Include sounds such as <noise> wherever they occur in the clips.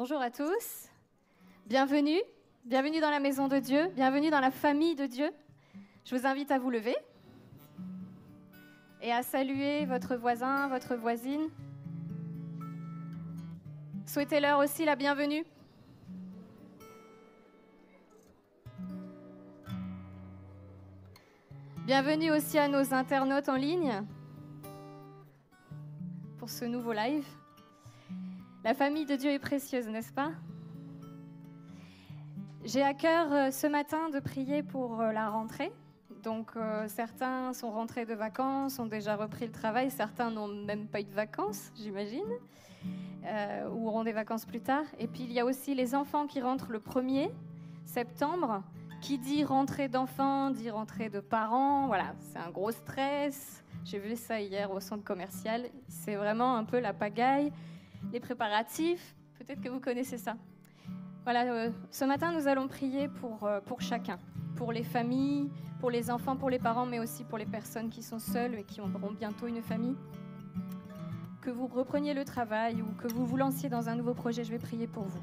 Bonjour à tous. Bienvenue. Bienvenue dans la maison de Dieu. Bienvenue dans la famille de Dieu. Je vous invite à vous lever et à saluer votre voisin, votre voisine. Souhaitez-leur aussi la bienvenue. Bienvenue aussi à nos internautes en ligne pour ce nouveau live. La famille de Dieu est précieuse, n'est-ce pas? J'ai à cœur euh, ce matin de prier pour euh, la rentrée. Donc euh, certains sont rentrés de vacances, ont déjà repris le travail, certains n'ont même pas eu de vacances, j'imagine, ou auront des vacances plus tard. Et puis il y a aussi les enfants qui rentrent le 1er septembre. Qui dit rentrée d'enfants, dit rentrée de parents. Voilà, c'est un gros stress. J'ai vu ça hier au centre commercial. C'est vraiment un peu la pagaille les préparatifs. Peut-être que vous connaissez ça. Voilà, euh, ce matin, nous allons prier pour, euh, pour chacun, pour les familles, pour les enfants, pour les parents, mais aussi pour les personnes qui sont seules et qui auront bientôt une famille. Que vous repreniez le travail ou que vous vous lanciez dans un nouveau projet, je vais prier pour vous.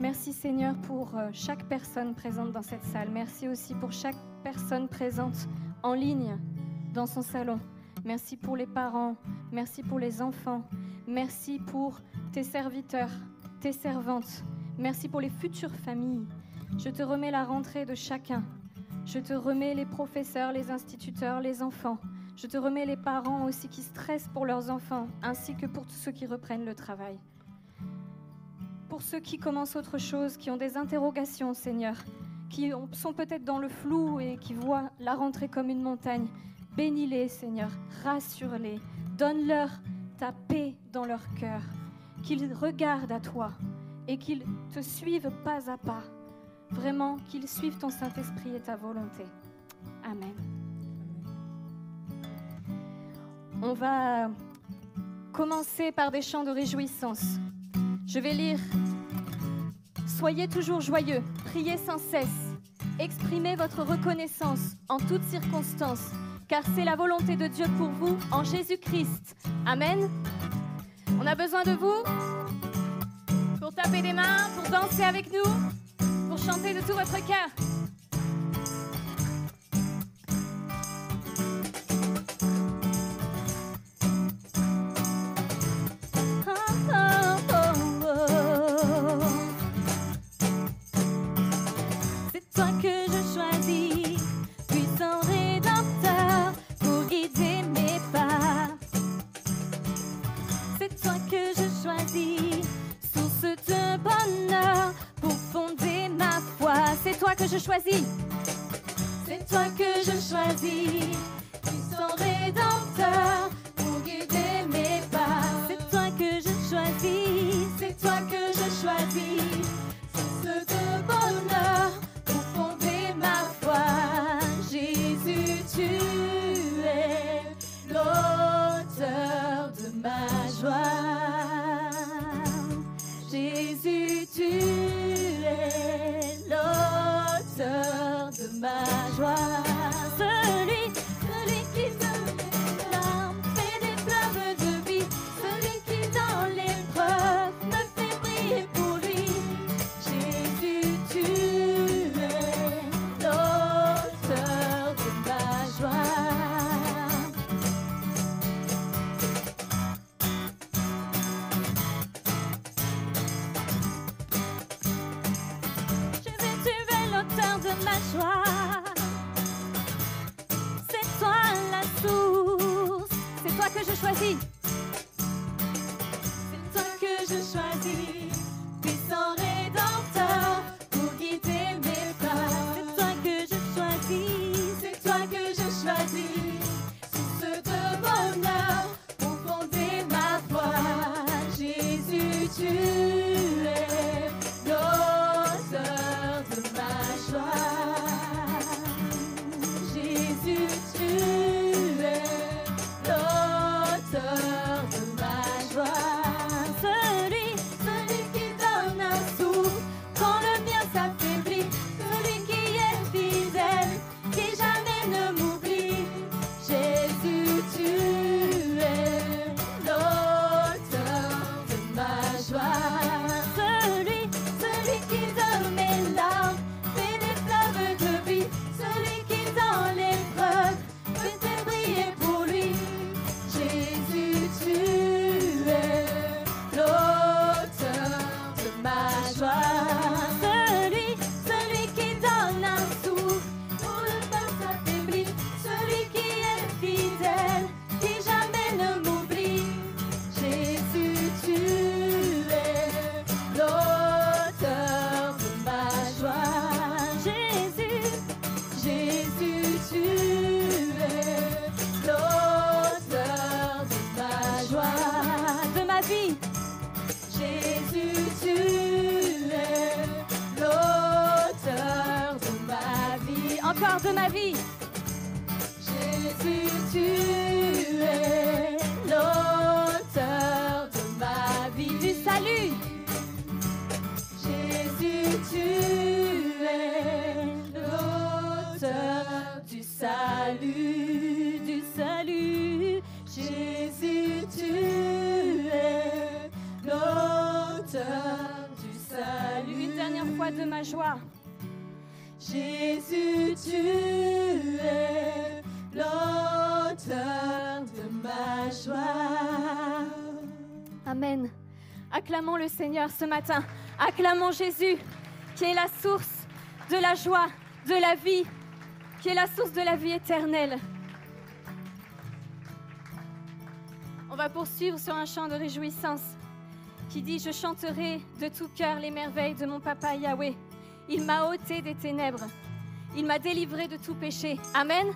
Merci Seigneur pour euh, chaque personne présente dans cette salle. Merci aussi pour chaque personne présente en ligne dans son salon. Merci pour les parents. Merci pour les enfants. Merci pour tes serviteurs, tes servantes. Merci pour les futures familles. Je te remets la rentrée de chacun. Je te remets les professeurs, les instituteurs, les enfants. Je te remets les parents aussi qui stressent pour leurs enfants, ainsi que pour tous ceux qui reprennent le travail. Pour ceux qui commencent autre chose, qui ont des interrogations, Seigneur, qui sont peut-être dans le flou et qui voient la rentrée comme une montagne, Bénis-les, Seigneur, rassure-les, donne-leur ta paix dans leur cœur, qu'ils regardent à toi et qu'ils te suivent pas à pas. Vraiment, qu'ils suivent ton Saint-Esprit et ta volonté. Amen. On va commencer par des chants de réjouissance. Je vais lire Soyez toujours joyeux, priez sans cesse, exprimez votre reconnaissance en toutes circonstances car c'est la volonté de Dieu pour vous en Jésus-Christ. Amen. On a besoin de vous pour taper des mains, pour danser avec nous, pour chanter de tout votre cœur. De ma vie. Jésus, tu es l'auteur de ma vie. Du salut, Jésus, tu es l'auteur du salut, du salut. Jésus, tu es l'auteur du salut. une dernière fois de ma joie. Jésus, tu es l'auteur de ma joie. Amen. Acclamons le Seigneur ce matin. Acclamons Jésus, qui est la source de la joie, de la vie, qui est la source de la vie éternelle. On va poursuivre sur un chant de réjouissance qui dit Je chanterai de tout cœur les merveilles de mon papa Yahweh. Il m'a ôté des ténèbres. Il m'a délivré de tout péché. Amen.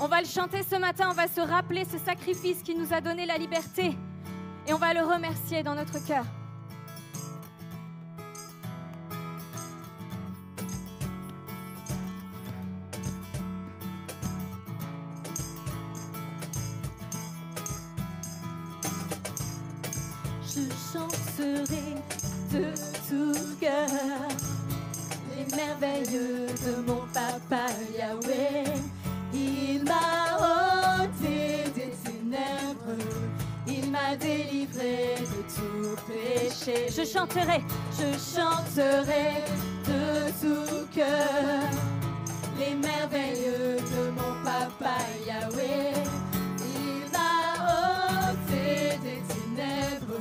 On va le chanter ce matin. On va se rappeler ce sacrifice qui nous a donné la liberté. Et on va le remercier dans notre cœur. Je chanterai les merveilles de mon papa Yahweh. Il m'a ôté des ténèbres, il m'a délivré de tout péché. Je chanterai. Je chanterai de tout cœur les merveilles de mon papa Yahweh. Il m'a ôté des ténèbres,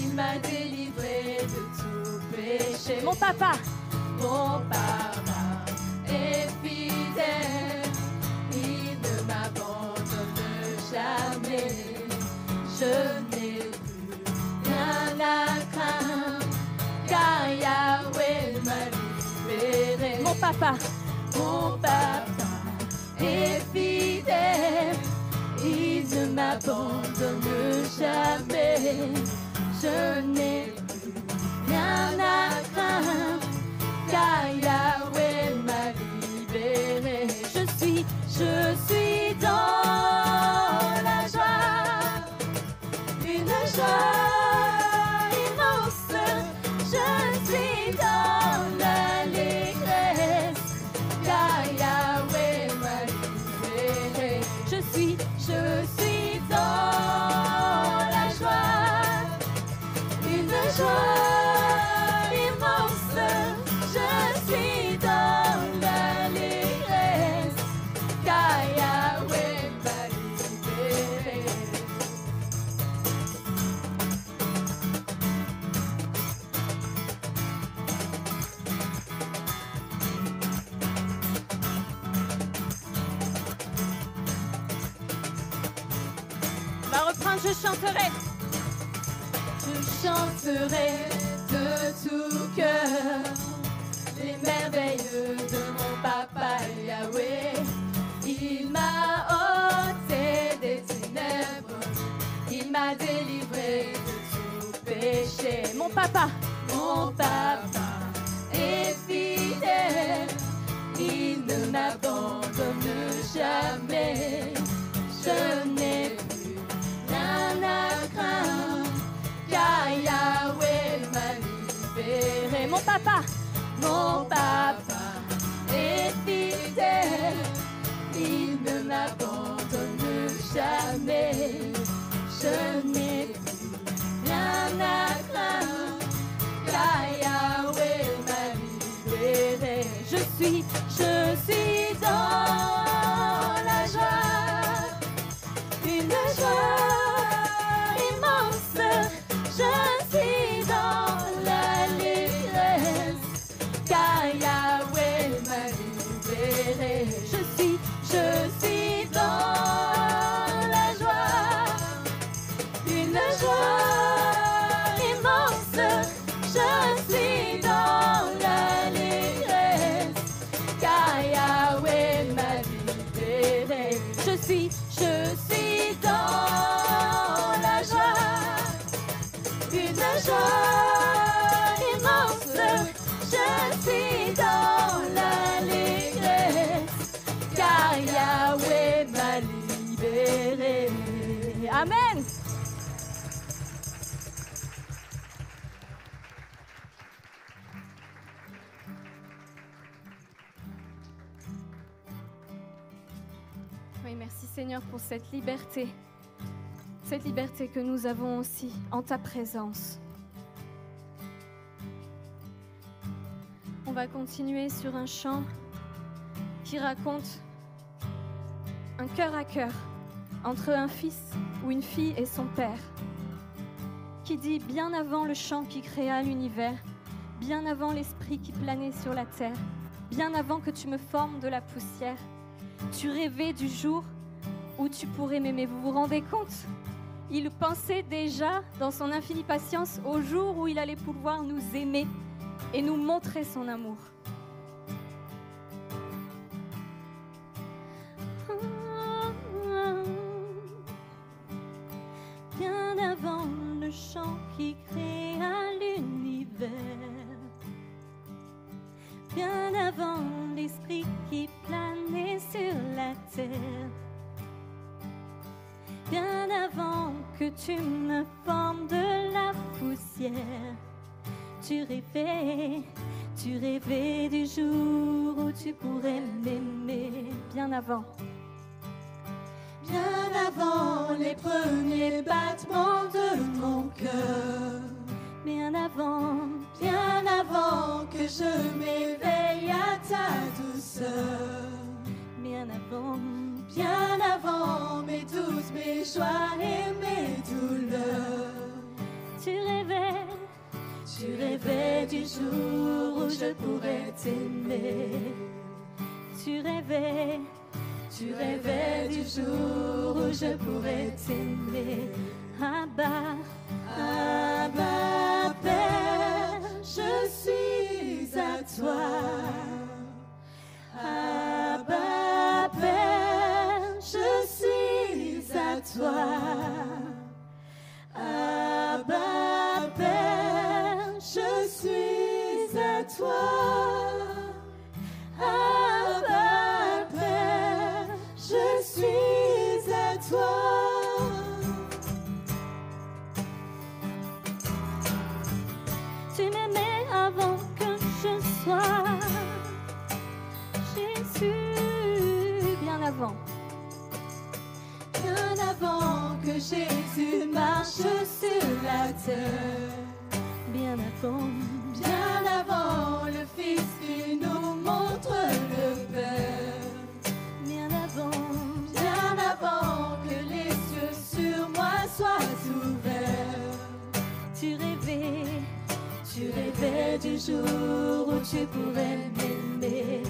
il m'a délivré de tout péché. Mon papa, Mon papa est fidèle, il ne m'abandonne jamais. Je n'ai plus rien à craindre, car Yahweh m'a libéré. mon papa, Mon papa est fidèle, il ne m'abandonne jamais. Je n'ai plus rien à craindre, car Yahweh m'a libéré. Je suis, je suis dans la joie, une joie je chanterai. Je chanterai de tout cœur les merveilles de mon papa Yahweh. Il m'a ôté des ténèbres, il m'a délivré de tout péché. Mon papa, Seigneur pour cette liberté, cette liberté que nous avons aussi en ta présence. On va continuer sur un chant qui raconte un cœur à cœur entre un fils ou une fille et son père, qui dit bien avant le chant qui créa l'univers, bien avant l'esprit qui planait sur la terre, bien avant que tu me formes de la poussière, tu rêvais du jour où tu pourrais m'aimer. Vous vous rendez compte? Il pensait déjà dans son infinie patience au jour où il allait pouvoir nous aimer et nous montrer son amour. Bien avant le chant qui créa l'univers, bien avant l'esprit qui planait sur la terre, bien avant que tu me formes de la poussière, tu rêvais, tu rêvais du jour où tu pourrais m'aimer, bien avant. Bien avant les premiers battements de mon cœur, Bien avant, bien avant que je m'éveille à ta douceur, bien avant, bien avant mes doutes, mes joies et mes douleurs. tu rêvais, Tu rêvais du jour où je pourrais t'aimer. tu rêvais, Tu rêvais du jour où je pourrais t'aimer. Abba, Abba Père, je suis à toi. Abba Abba Père, je suis à toi. Abba Père, je suis à toi. tu m'aimais avant que je sois Jésus, bien avant, avant que Jésus marche sur la terre, bien avant, bien avant le Fils qui nous montre le Père, bien avant, bien avant que les cieux sur moi soient ouverts, tu rêvais, tu rêvais du jour où tu pourrais m'aimer,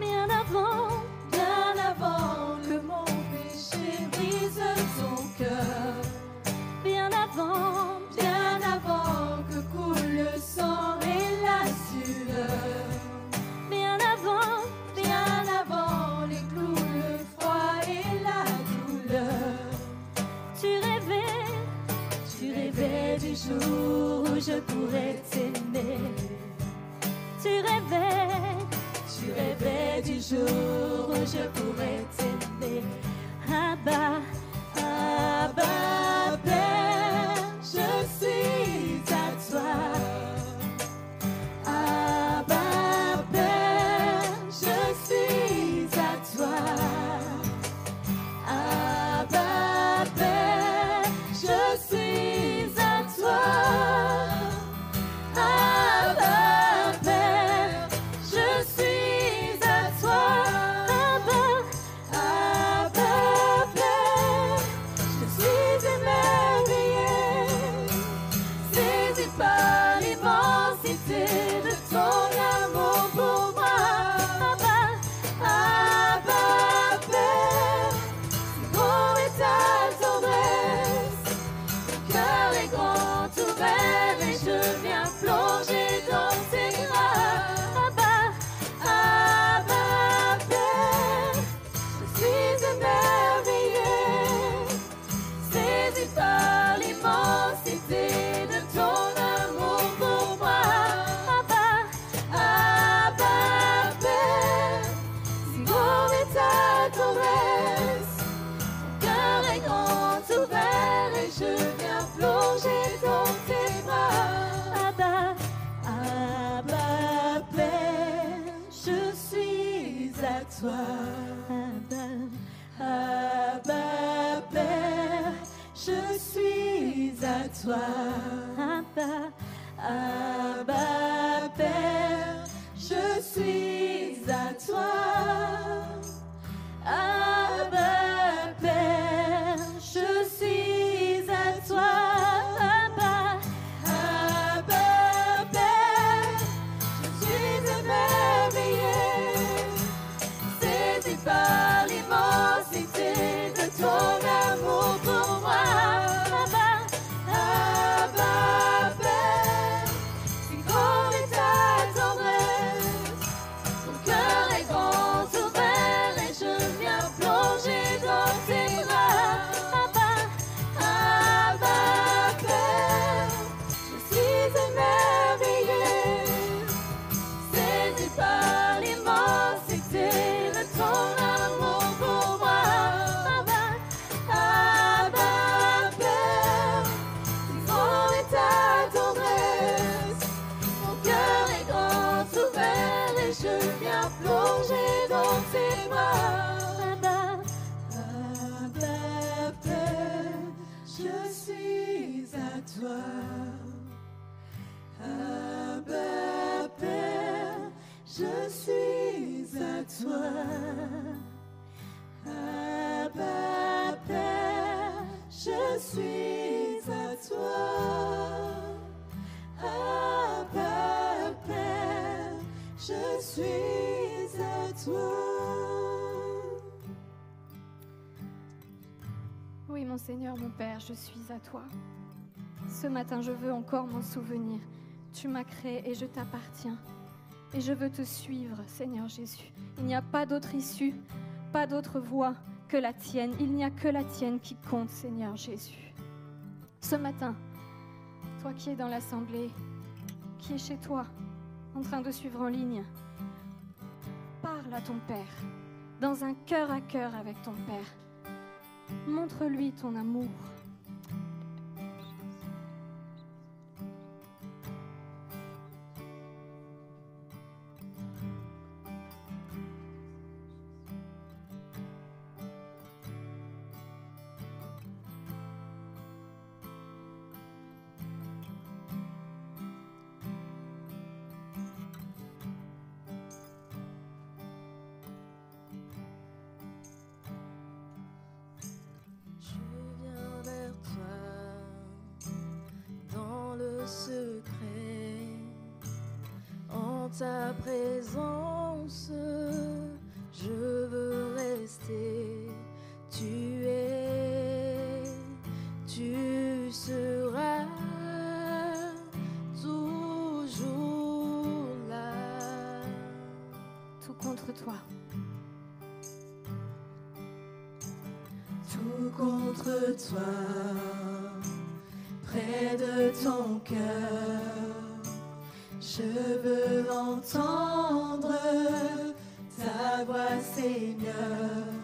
bien avant, bien avant Bien avant que coule le sang et la sueur, bien avant, bien avant les clous, le froid et la douleur, tu rêvais, tu rêvais du jour où je pourrais t'aimer. tu rêvais, Tu rêvais du jour où je pourrais t'aimer. Abba, Abba Père, Je suis à toi. Ce matin, je veux encore m'en souvenir. Tu m'as créé et je t'appartiens. Et je veux te suivre, Seigneur Jésus. Il n'y a pas d'autre issue, pas d'autre voie que la tienne. Il n'y a que la tienne qui compte, Seigneur Jésus. Ce matin, toi qui es dans l'assemblée, qui es chez toi, en train de suivre en ligne, parle à ton Père, dans un cœur à cœur avec ton Père. Montre-lui ton amour. Ta présence, je veux rester. Tu es, tu seras toujours là. Tout contre toi. tout contre toi, près de ton cœur. Je veux entendre ta voix, Seigneur.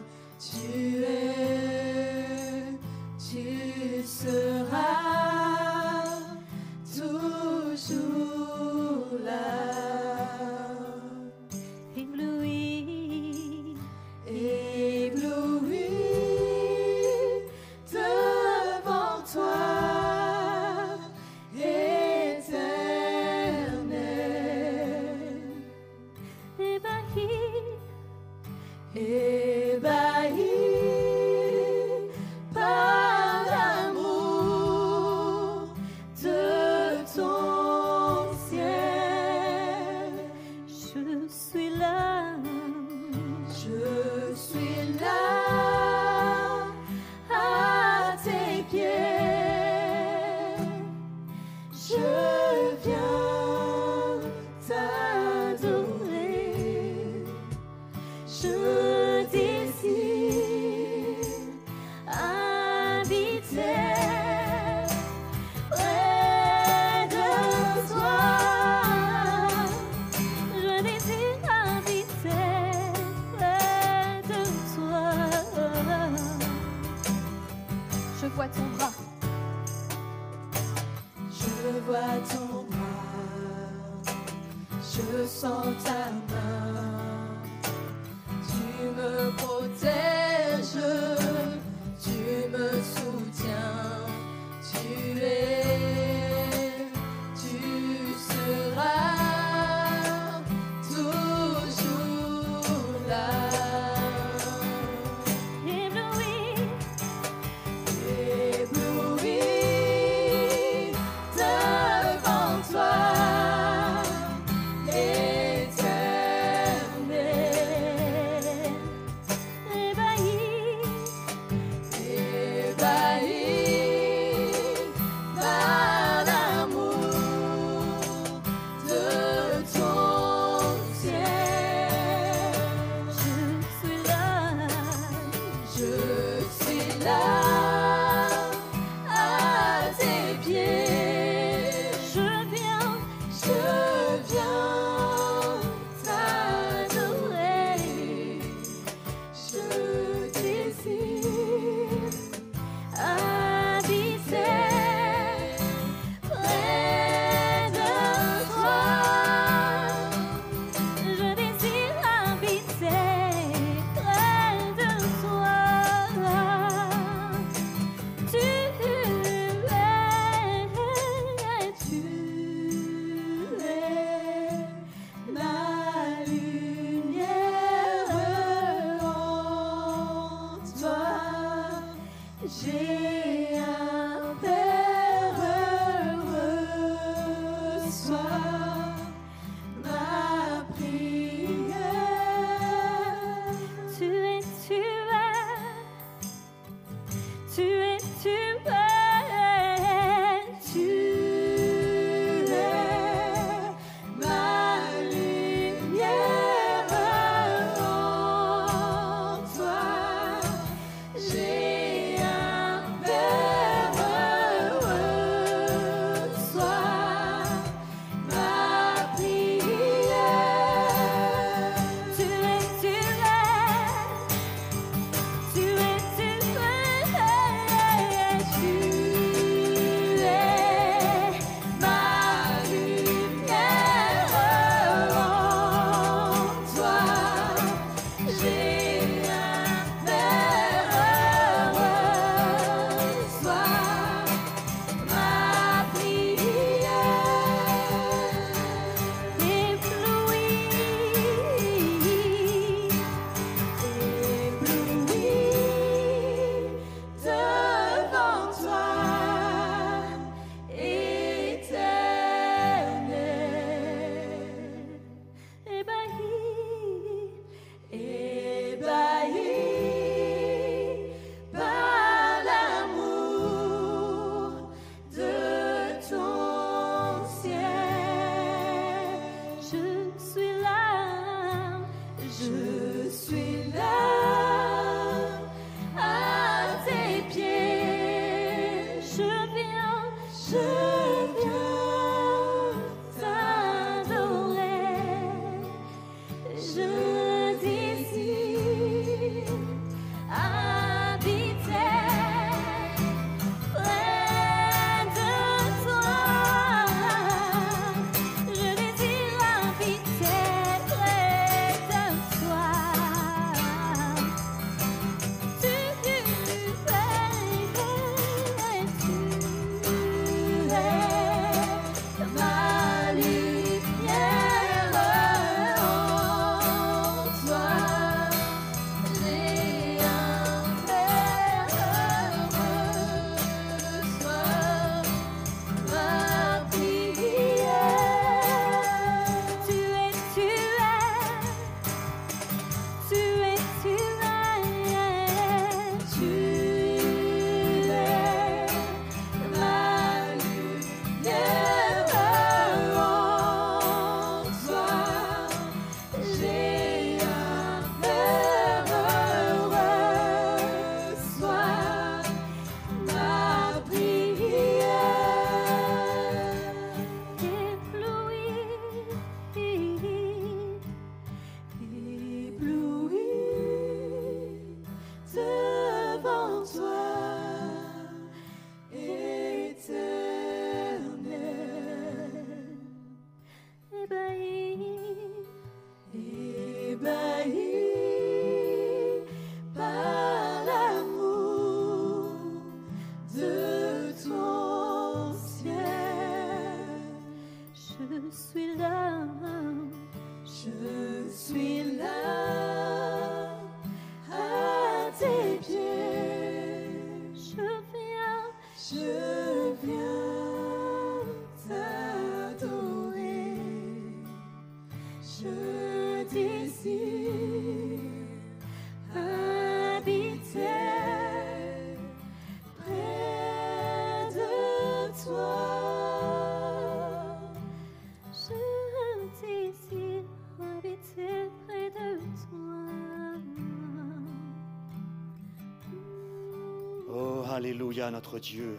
Alléluia, notre Dieu.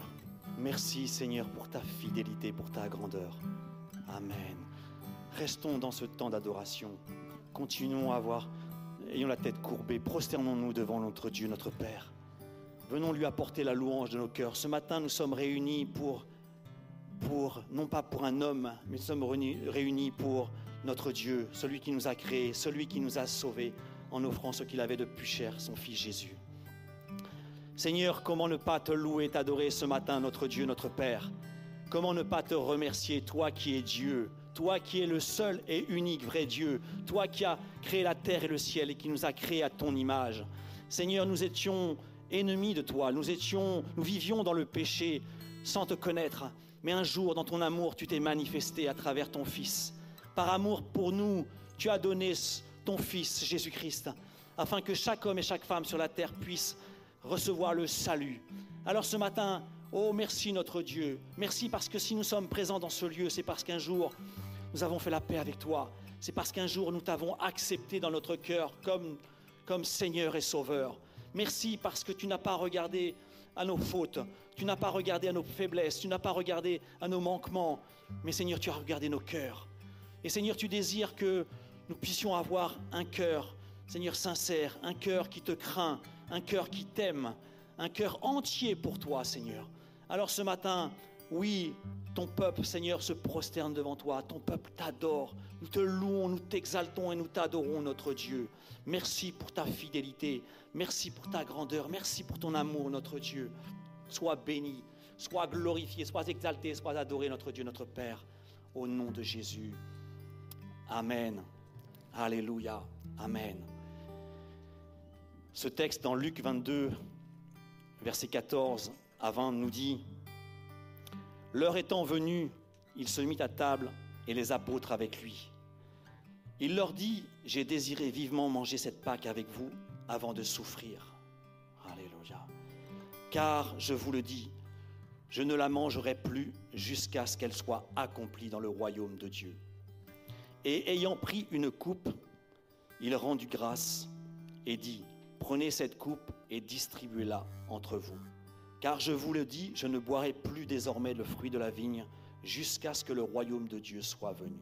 Merci Seigneur pour ta fidélité, pour ta grandeur. Amen. Restons dans ce temps d'adoration. Continuons à avoir, ayons la tête courbée, prosternons-nous devant notre Dieu, notre Père. Venons lui apporter la louange de nos cœurs. Ce matin, nous sommes réunis pour, pour non pas pour un homme, mais nous sommes réunis- réunis pour notre Dieu, celui qui nous a créés, celui qui nous a sauvés en offrant ce qu'il avait de plus cher, son Fils Jésus. Seigneur, comment ne pas te louer, t'adorer ce matin, notre Dieu, notre Père? Comment ne pas te remercier, toi qui es Dieu, toi qui es le seul et unique vrai Dieu, toi qui as créé la terre et le ciel et qui nous a créés à ton image? Seigneur, nous étions ennemis de toi, nous étions, nous vivions dans le péché sans te connaître, mais un jour, dans ton amour, tu t'es manifesté à travers ton Fils. Par amour pour nous, tu as donné ton Fils, Jésus-Christ, afin que chaque homme et chaque femme sur la terre puisse recevoir le salut. Alors ce matin, oh merci notre Dieu, merci parce que si nous sommes présents dans ce lieu, c'est parce qu'un jour, nous avons fait la paix avec toi. C'est parce qu'un jour, nous t'avons accepté dans notre cœur comme, comme Seigneur et Sauveur. Merci parce que tu n'as pas regardé à nos fautes, tu n'as pas regardé à nos faiblesses, tu n'as pas regardé à nos manquements, mais Seigneur, tu as regardé nos cœurs. Et Seigneur, tu désires que nous puissions avoir un cœur, Seigneur, sincère, un cœur qui te craint, un cœur qui t'aime, un cœur entier pour toi, Seigneur. Alors ce matin, oui, ton peuple, Seigneur, se prosterne devant toi, ton peuple t'adore, nous te louons, nous t'exaltons et nous t'adorons, notre Dieu. Merci pour ta fidélité, merci pour ta grandeur, merci pour ton amour, notre Dieu. Sois béni, sois glorifié, sois exalté, sois adoré, notre Dieu, notre Père, au nom de Jésus. Amen. Alléluia. Amen. Ce texte dans Luc 22, verset 14 à 20 nous dit, L'heure étant venue, il se mit à table et les apôtres avec lui. Il leur dit, J'ai désiré vivement manger cette Pâque avec vous avant de souffrir. Alléluia. Car je vous le dis, je ne la mangerai plus jusqu'à ce qu'elle soit accomplie dans le royaume de Dieu. Et ayant pris une coupe, il rendit grâce et dit, Prenez cette coupe et distribuez-la entre vous. Car je vous le dis, je ne boirai plus désormais le fruit de la vigne jusqu'à ce que le royaume de Dieu soit venu.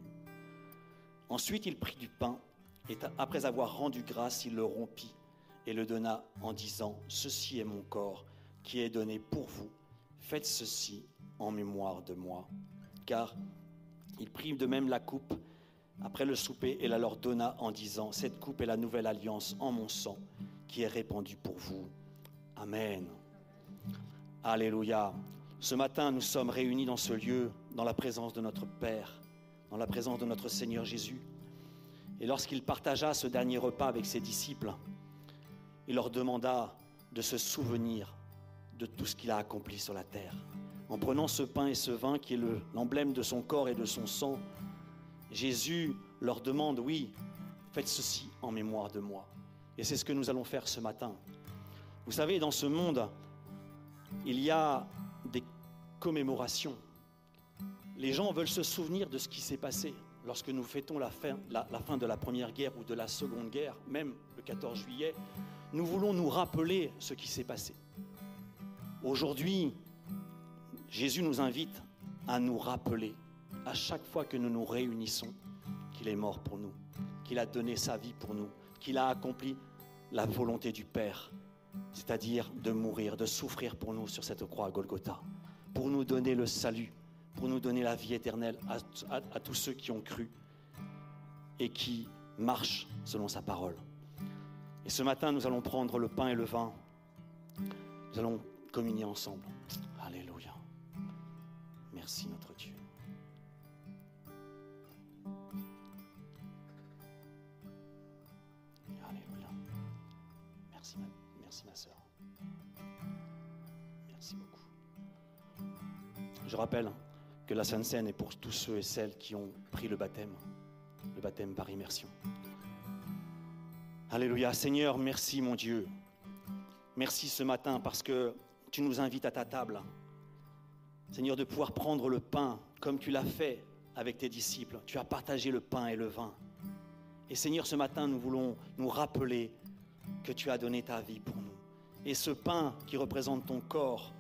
Ensuite, il prit du pain et après avoir rendu grâce, il le rompit et le donna en disant, Ceci est mon corps qui est donné pour vous. Faites ceci en mémoire de moi. Car il prit de même la coupe après le souper et la leur donna en disant, Cette coupe est la nouvelle alliance en mon sang qui est répandue pour vous. Amen. Alléluia. Ce matin, nous sommes réunis dans ce lieu, dans la présence de notre Père, dans la présence de notre Seigneur Jésus. Et lorsqu'il partagea ce dernier repas avec ses disciples, il leur demanda de se souvenir de tout ce qu'il a accompli sur la terre. En prenant ce pain et ce vin qui est le- l'emblème de son corps et de son sang, Jésus leur demande, oui, faites ceci en mémoire de moi. Et c'est ce que nous allons faire ce matin. Vous savez, dans ce monde, il y a des commémorations. Les gens veulent se souvenir de ce qui s'est passé lorsque nous fêtons la fin, de la Première Guerre ou de la Seconde Guerre, même le 14 juillet. Nous voulons nous rappeler ce qui s'est passé. Aujourd'hui, Jésus nous invite à nous rappeler à chaque fois que nous nous réunissons qu'il est mort pour nous, qu'il a donné sa vie pour nous, qu'il a accompli la volonté du Père, c'est-à-dire de mourir, de souffrir pour nous sur cette croix à Golgotha, pour nous donner le salut, pour nous donner la vie éternelle à, tous ceux qui ont cru et qui marchent selon sa parole. Et ce matin, nous allons prendre le pain et le vin. Nous allons communier ensemble. Alléluia. Merci notre Merci ma, soeur. Merci beaucoup. Je rappelle que la Sainte Seine est pour tous ceux et celles qui ont pris le baptême, le baptême par immersion. Alléluia. Seigneur, merci mon Dieu. Merci ce matin parce que tu nous invites à ta table. Seigneur, de pouvoir prendre le pain comme tu l'as fait avec tes disciples. Tu as partagé le pain et le vin. Et Seigneur, ce matin, nous voulons nous rappeler que tu as donné ta vie pour nous. Et ce pain qui représente ton corps,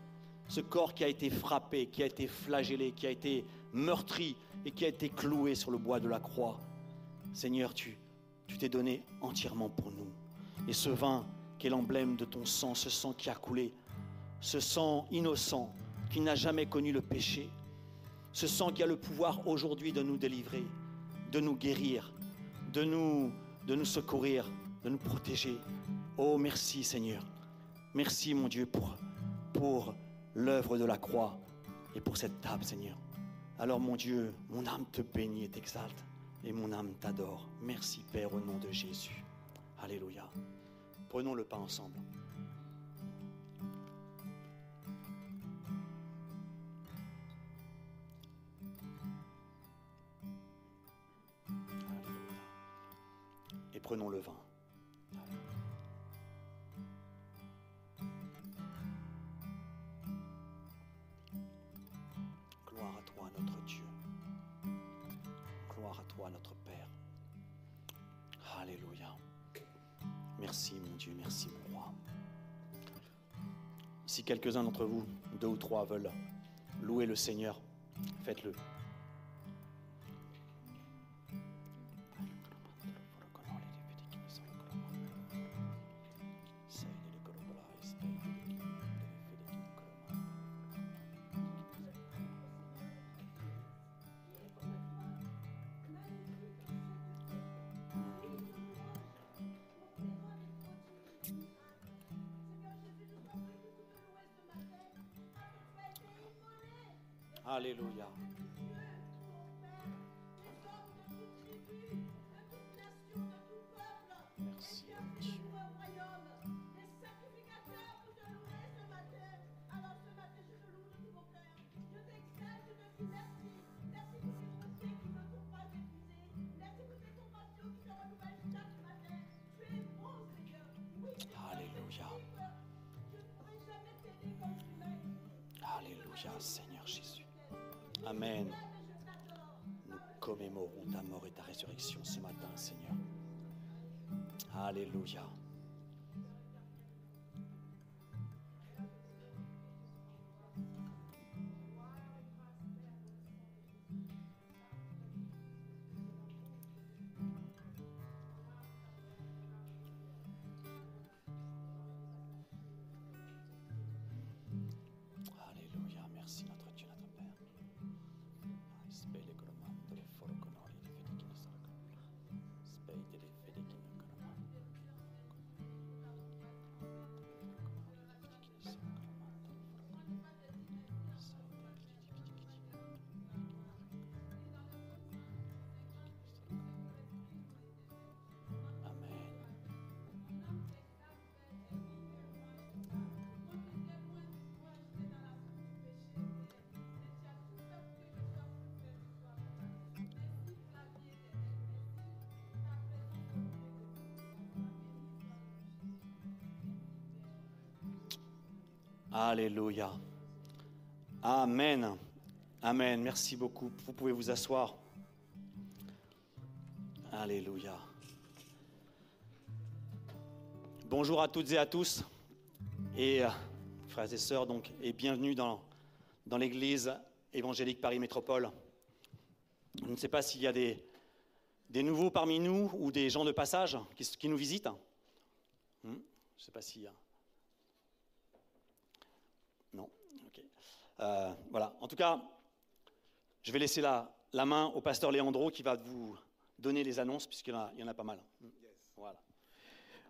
ce corps qui a été frappé, qui a été flagellé, qui a été meurtri et qui a été cloué sur le bois de la croix. Seigneur, tu t'es donné entièrement pour nous. Et ce vin qui est l'emblème de ton sang, ce sang qui a coulé, ce sang innocent qui n'a jamais connu le péché, ce sang qui a le pouvoir aujourd'hui de nous délivrer, de nous guérir, de nous secourir, de nous protéger. Oh, merci Seigneur. Merci mon Dieu pour, pour l'œuvre de la croix et pour cette table, Seigneur. Alors mon Dieu, mon âme te bénit et t'exalte et mon âme t'adore. Merci Père au nom de Jésus. Alléluia. Prenons le pain ensemble. Et prenons le vin. Merci, mon Dieu, merci, mon roi. Si quelques-uns d'entre vous, deux ou trois, veulent louer le Seigneur, faites-le. Alléluia. Amen. Amen. Merci beaucoup. Vous pouvez vous asseoir. Alléluia. Bonjour à toutes et à tous. Et euh, frères et sœurs, donc, et bienvenue dans, dans l'église évangélique Paris Métropole. Je ne sais pas s'il y a des, des nouveaux parmi nous ou des gens de passage qui, nous visitent. Hmm, Je ne sais pas s'il y a. Non Ok. Euh, voilà. En tout cas, je vais laisser la, la main au pasteur Léandro qui va vous donner les annonces, puisqu'il y, en a- pas mal. Voilà.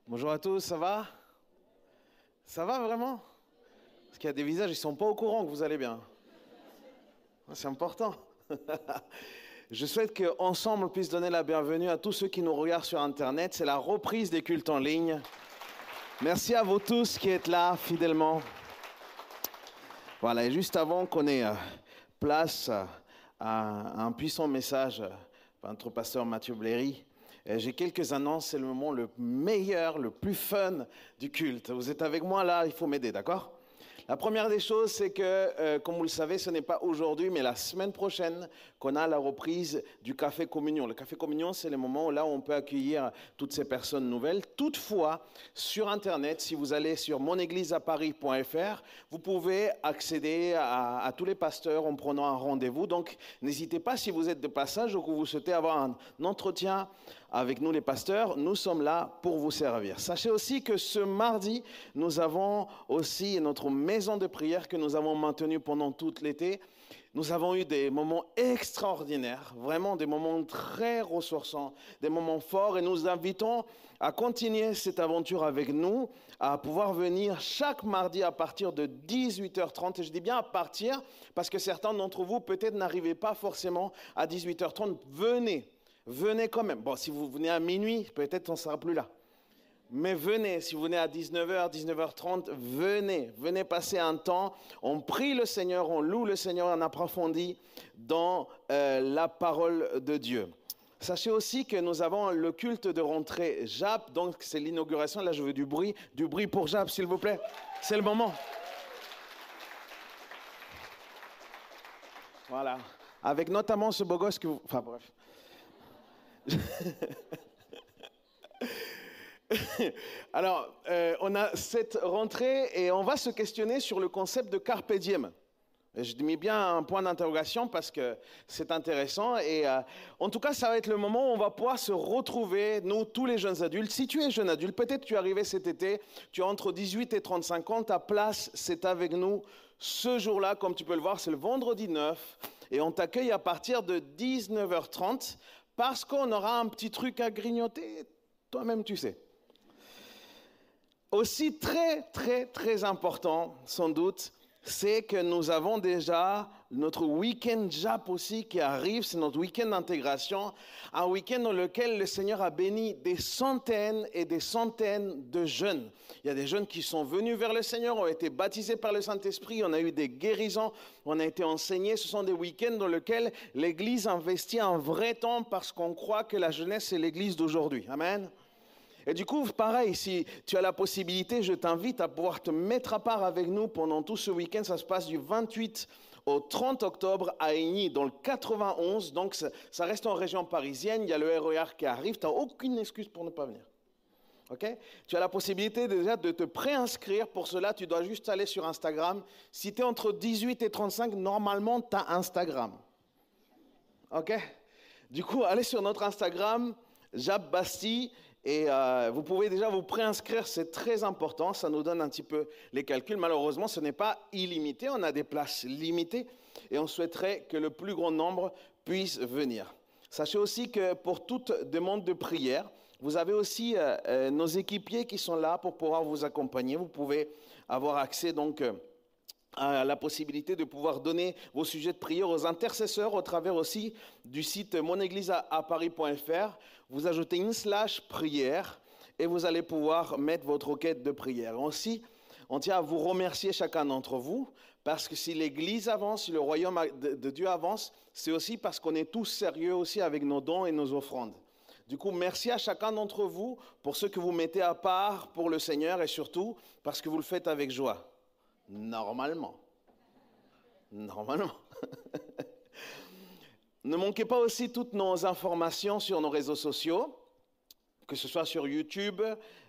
Bonjour à tous, ça va? Ça va vraiment? Parce qu'il y a des visages, ils sont pas au courant que vous allez bien. C'est important. <laughs> Je souhaite qu'ensemble on puisse donner la bienvenue à tous ceux qui nous regardent sur Internet. C'est la reprise des cultes en ligne. Merci à vous tous qui êtes là fidèlement. Voilà, et juste avant qu'on ait euh, place à un puissant message par notre pasteur Mathieu Bléry, euh, j'ai quelques annonces, c'est le moment le meilleur, le plus fun du culte. Vous êtes avec moi là, il faut m'aider, d'accord? La première des choses, c'est que, euh, comme vous le savez, ce n'est pas aujourd'hui, mais la semaine prochaine qu'on a la reprise du Café Communion. Le Café Communion, c'est le moment où là où on peut accueillir toutes ces personnes nouvelles. Toutefois, sur Internet, si vous allez sur monégliseaparis.fr, vous pouvez accéder à, à, tous les pasteurs en prenant un rendez-vous. Donc, n'hésitez pas, si vous êtes de passage ou que vous souhaitez avoir un entretien avec nous les pasteurs, nous sommes là pour vous servir. Sachez aussi que ce mardi, nous avons aussi notre maison de prière que nous avons maintenue pendant tout l'été. Nous avons eu des moments extraordinaires, vraiment des moments très ressourçants, des moments forts et nous invitons à continuer cette aventure avec nous, à pouvoir venir chaque mardi à partir de 18h30. Et je dis bien à partir parce que certains d'entre vous peut-être n'arrivez pas forcément à 18h30. Venez, venez quand même. Bon, si vous venez à minuit, peut-être on ne sera plus là. Mais venez, si vous venez à 19h, 19h30, venez, venez passer un temps. On prie le Seigneur, on loue le Seigneur, on approfondit dans euh, la parole de Dieu. Sachez aussi que nous avons le culte de rentrée JAP, donc c'est l'inauguration. Là, je veux du bruit, du bruit pour JAP, s'il vous plaît. C'est le moment. Voilà. Avec notamment ce beau gosse que vous. Enfin, bref. <laughs> Alors, euh, on a cette rentrée et on va se questionner sur le concept de carpe diem. je mets bien un point d'interrogation parce que c'est intéressant. Et euh, en tout cas, ça va être le moment où on va pouvoir se retrouver, nous, tous les jeunes adultes. Si tu es jeune adulte, peut-être tu es arrivé cet été, tu as entre 18 et 35 ans, ta place, c'est avec nous ce jour-là, comme tu peux le voir, c'est le vendredi 9. Et on t'accueille à partir de 19h30 parce qu'on aura un petit truc à grignoter. Toi-même, tu sais. Aussi très, très, très important, sans doute, c'est que nous avons déjà notre week-end JAP aussi qui arrive, c'est notre week-end d'intégration, un week-end dans lequel le Seigneur a béni des centaines et des centaines de jeunes. Il y a des jeunes qui sont venus vers le Seigneur, ont été baptisés par le Saint-Esprit, on a eu des guérisons, on a été enseignés. Ce sont des week-ends dans lesquels l'Église investit un vrai temps parce qu'on croit que la jeunesse, c'est l'Église d'aujourd'hui. Amen. Et du coup, pareil, si tu as la possibilité, je t'invite à pouvoir te mettre à part avec nous pendant tout ce week-end. Ça se passe du 28 au 30 octobre à Aigny, dans le 91. Donc, ça, reste en région parisienne. Il y a le RER e qui arrive. Tu n'as aucune excuse pour ne pas venir. OK? Tu as la possibilité déjà de te préinscrire. Pour cela, tu dois juste aller sur Instagram. Si tu es entre 18 et 35, normalement, tu as Instagram. OK? Du coup, allez sur notre Instagram, Jab Basti, et euh, vous pouvez déjà vous préinscrire, c'est très important, ça nous donne un petit peu les calculs. Malheureusement, ce n'est pas illimité, on a des places limitées et on souhaiterait que le plus grand nombre puisse venir. Sachez aussi que pour toute demande de prière, vous avez aussi euh, euh, nos équipiers qui sont là pour pouvoir vous accompagner. Vous pouvez avoir accès donc à la possibilité de pouvoir donner vos sujets de prière aux intercesseurs au travers aussi du site monéglise-à-paris.fr. Vous ajoutez une slash prière et vous allez pouvoir mettre votre requête de prière. Aussi, on tient à vous remercier chacun d'entre vous parce que si l'Église avance, si le royaume de Dieu avance, c'est aussi parce qu'on est tous sérieux aussi avec nos dons et nos offrandes. Du coup, merci à chacun d'entre vous pour ce que vous mettez à part pour le Seigneur et surtout parce que vous le faites avec joie. Normalement. Normalement. <laughs> ne manquez pas aussi toutes nos informations sur nos réseaux sociaux, que ce soit sur YouTube,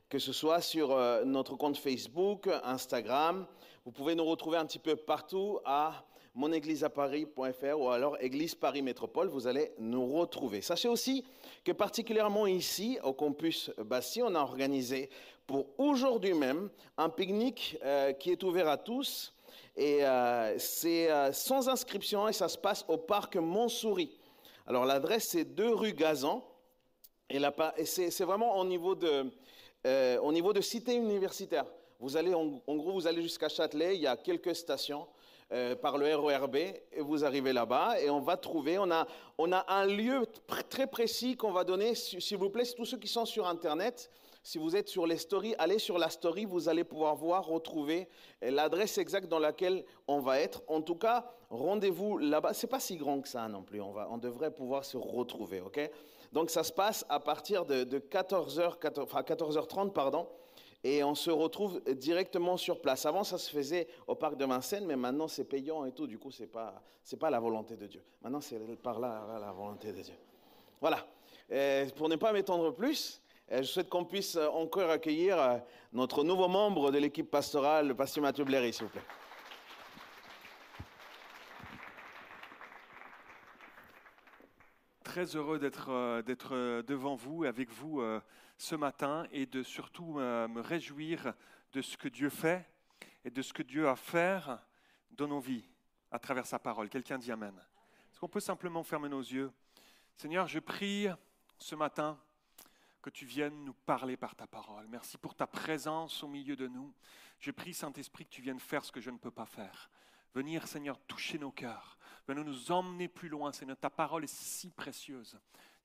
que ce soit sur euh, notre compte Facebook, Instagram. Vous pouvez nous retrouver un petit peu partout à monégliseaparis.fr ou alors Église Paris Métropole, vous allez nous retrouver. Sachez aussi que particulièrement ici, au campus Bastille, on a organisé pour aujourd'hui même un pique-nique euh, qui est ouvert à tous. Et euh, c'est euh, sans inscription et ça se passe au parc Montsouris. Alors l'adresse c'est 2 rue Gazan. Et, c'est vraiment au niveau, de, au niveau de cité universitaire. Vous allez, en, gros, vous allez jusqu'à Châtelet, il y a quelques stations. par le RERB et vous arrivez là-bas et on va trouver, on a, on a un lieu très précis qu'on va donner, s'il vous plaît, tous ceux qui sont sur Internet, Si vous êtes sur les stories, allez sur la story, vous allez pouvoir voir, retrouver l'adresse exacte dans laquelle on va être. En tout cas, rendez-vous là-bas. C'est pas si grand que ça non plus. On, va, on devrait pouvoir se retrouver, ok? Donc ça se passe à partir de, 14h, 14, enfin 14h30, pardon et on se retrouve directement sur place. Avant, ça se faisait au parc de Vincennes, mais maintenant c'est payant et tout. Du coup, c'est pas c'est pas la volonté de Dieu. Maintenant, c'est par là la volonté de Dieu. Voilà. pour ne pas m'étendre plus, je souhaite qu'on puisse encore accueillir euh, notre nouveau membre de l'équipe pastorale, le pasteur Mathieu Blairy, s'il vous plaît. Très heureux d'être euh, euh, devant vous, avec vous ce matin et de surtout me réjouir de ce que Dieu fait et de ce que Dieu a à faire dans nos vies à travers sa parole. Quelqu'un dit Amen. Est-ce qu'on peut simplement fermer nos yeux? Seigneur, je prie ce matin que tu viennes nous parler par ta parole. Merci pour ta présence au milieu de nous. Je prie, Saint-Esprit, que tu viennes faire ce que je ne peux pas faire. Venir, Seigneur, toucher nos cœurs. Venir nous emmener plus loin, Seigneur. Ta parole est si précieuse.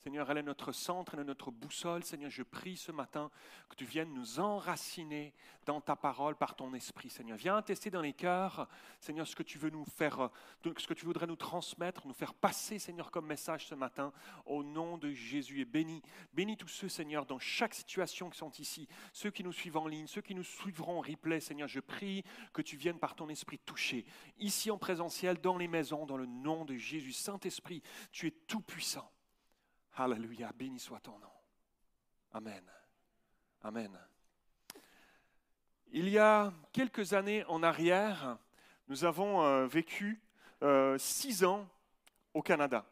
Seigneur, elle est notre centre, elle est notre boussole. Seigneur, je prie ce matin que tu viennes nous enraciner dans ta parole par ton esprit, Seigneur. Viens tester dans les cœurs, Seigneur, ce que tu veux nous faire, ce que tu voudrais nous transmettre, nous faire passer, Seigneur, comme message ce matin, au nom de Jésus. Et bénis, bénis tous ceux, Seigneur, dans chaque situation qui sont ici, ceux qui nous suivent en ligne, ceux qui nous suivront en replay, Seigneur. Je prie que tu viennes par ton esprit toucher, ici en présentiel, dans les maisons, dans le nom de Jésus. Saint-Esprit, tu es tout puissant. Alléluia, béni soit ton nom. Amen. Amen. Il y a quelques années en arrière, nous avons euh, vécu euh, six ans au Canada.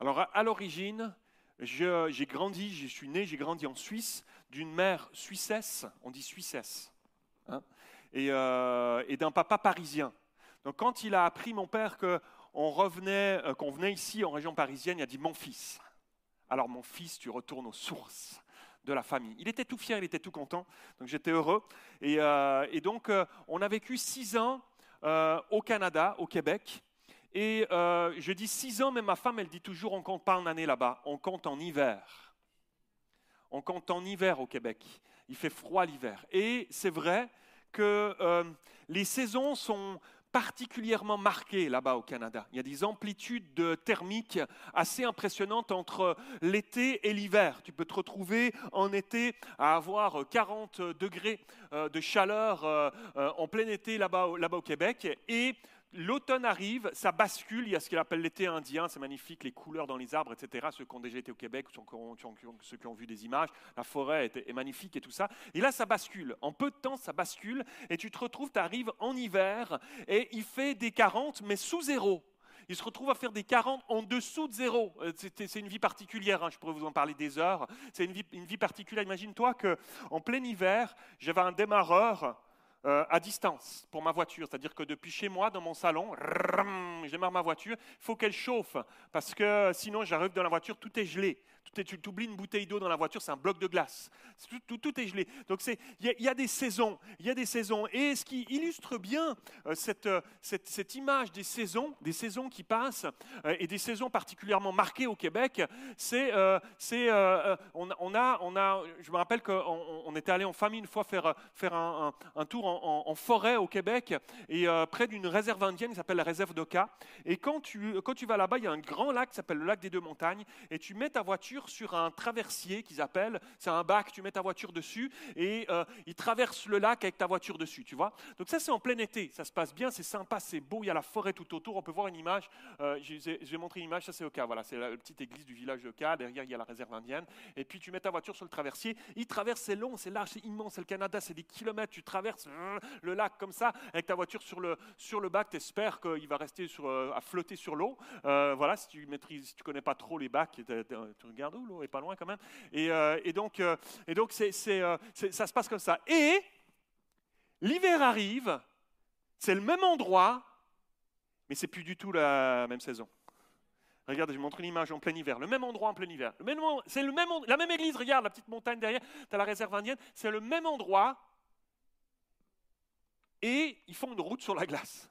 Alors à, l'origine, j'ai grandi, je suis né, j'ai grandi en Suisse, d'une mère suissesse, on dit suissesse, hein, euh, et, d'un papa parisien. Donc quand il a appris, mon père, qu'on revenait, qu'on venait ici en région parisienne, il a dit mon fils. Alors mon fils, tu retournes aux sources de la famille. Il était tout fier, il était tout content, donc j'étais heureux. Et, euh, donc euh, on a vécu six ans euh, au Canada, au Québec. Et je dis six ans, mais ma femme, elle dit toujours on compte pas en année là-bas, on compte en hiver. On compte en hiver au Québec. Il fait froid l'hiver. Et c'est vrai que les saisons sont particulièrement marqué là-bas au Canada. Il y a des amplitudes thermiques assez impressionnantes entre l'été et l'hiver. Tu peux te retrouver en été à avoir 40 degrés euh, de chaleur euh, euh, en plein été là-bas au Québec et L'automne arrive, ça bascule, il y a ce qu'il appelle l'été indien, c'est magnifique, les couleurs dans les arbres, etc. Ceux qui ont déjà été au Québec, ceux qui ont vu des images, la forêt est, magnifique et tout ça. Et là, ça bascule. En peu de temps, ça bascule et tu te retrouves, tu arrives en hiver et il fait des 40, mais sous zéro. Il se retrouve à faire des 40 en dessous de zéro. Euh, c'est une vie particulière, hein, je pourrais vous en parler des heures. C'est une vie, une vie particulière. Imagine-toi qu'en plein hiver, j'avais un démarreur euh, à distance pour ma voiture. C'est-à-dire que depuis chez moi, dans mon salon, je démarre ma voiture, il faut qu'elle chauffe, parce que sinon j'arrive dans la voiture, tout est gelé. Tout est, tu oublies une bouteille d'eau dans la voiture, c'est un bloc de glace. Tout, est gelé. Donc il y, a des saisons, il y a des saisons. Et ce qui illustre bien euh, cette, euh, cette, image des saisons, des saisons qui passent, et des saisons particulièrement marquées au Québec, c'est, on, a, on a, je me rappelle qu'on on était allé en famille une fois faire, un, tour en, forêt au Québec et euh, près d'une réserve indienne qui s'appelle la réserve d'Oka. Et quand tu, quand tu vas là-bas, il y a un grand lac qui s'appelle le lac des deux montagnes et tu mets ta voiture sur un traversier qu'ils appellent, c'est un bac, tu mets ta voiture dessus et euh, il traverse le lac avec ta voiture dessus, tu vois. Donc ça c'est en plein été, ça se passe bien, c'est sympa, c'est beau, il y a la forêt tout autour, on peut voir une image, euh, je, vais, montrer une image, ça c'est Oka, voilà, c'est la, petite église du village d'Oka, derrière il y a la réserve indienne, et puis tu mets ta voiture sur le traversier, il traverse, c'est long, c'est large, c'est immense, c'est le Canada, c'est des kilomètres, tu traverses le lac comme ça, avec ta voiture sur le, sur le bac, tu espères qu'il va rester euh, à flotter sur l'eau. Euh, voilà, si tu maîtrises, tu connais pas trop les bacs, tu regardes où l'eau est pas loin quand même. Et, euh, donc, donc c'est, ça se passe comme ça. Et l'hiver arrive, c'est le même endroit, mais c'est plus du tout la même saison. Regarde, je vous montre une image en plein hiver. Le même endroit en plein hiver. c'est le même, la même église. Regarde la petite montagne derrière. Tu as la réserve indienne. C'est le même endroit, et ils font une route sur la glace.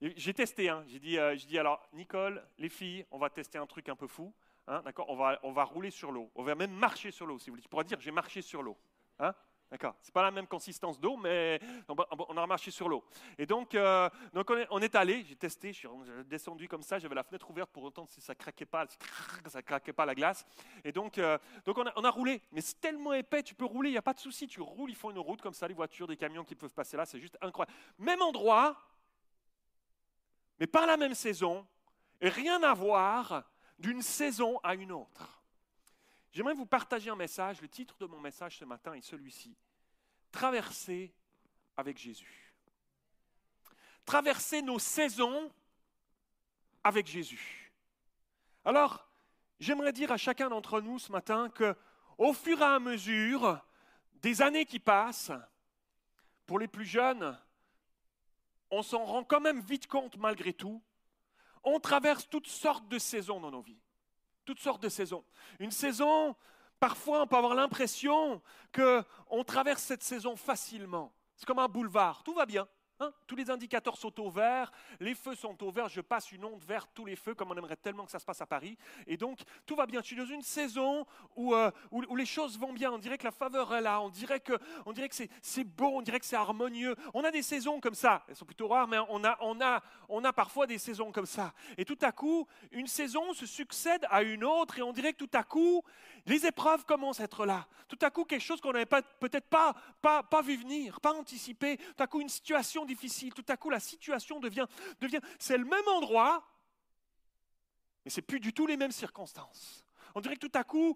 J'ai testé, hein. j'ai euh, dit, alors, Nicole, les filles, on va tester un truc un peu fou. Hein, d'accord on, va, on va rouler sur l'eau. On va même marcher sur l'eau, si vous voulez. Tu pourras dire, j'ai marché sur l'eau. Hein D'accord. C'est pas la même consistance d'eau, mais on a marché sur l'eau. Et donc, euh, donc on, est, allé, j'ai testé, je suis descendu comme ça, j'avais la fenêtre ouverte pour entendre si ça craquait pas, ça craquait pas la glace. Et donc, euh, donc on, a, on a roulé. Mais c'est tellement épais, tu peux rouler, il n'y a pas de souci. Tu roules, ils font une route comme ça, les voitures, des camions qui peuvent passer là, c'est juste incroyable. Même endroit, mais pas la même saison, et rien à voir d'une saison à une autre. J'aimerais vous partager un message. Le titre de mon message ce matin est celui-ci. Traverser avec Jésus. Traverser nos saisons avec Jésus. Alors, j'aimerais dire à chacun d'entre nous ce matin que, au fur et à mesure des années qui passent, pour les plus jeunes, on s'en rend quand même vite compte malgré tout, on traverse toutes sortes de saisons dans nos vies toutes sortes de saisons. Une saison, parfois on peut avoir l'impression qu'on traverse cette saison facilement. C'est comme un boulevard, tout va bien. Hein? tous les indicateurs sont au vert, les feux sont au vert, je passe une onde verte, tous les feux, comme on aimerait tellement que ça se passe à Paris. Et donc, tout va bien. Je suis dans une saison où, euh, où, les choses vont bien. On dirait que la faveur est là, on dirait que, on dirait que c'est, beau, on dirait que c'est harmonieux. On a des saisons comme ça. Elles sont plutôt rares, mais on a, on, a, on a parfois des saisons comme ça. Et tout à coup, une saison se succède à une autre et on dirait que tout à coup, les épreuves commencent à être là. Tout à coup, quelque chose qu'on n'avait peut-être pas, pas, pas vu venir, pas anticipé. Tout à coup, une situation difficile. Tout à coup, la situation devient, devient c'est le même endroit, mais c'est plus du tout les mêmes circonstances. On dirait que tout à coup,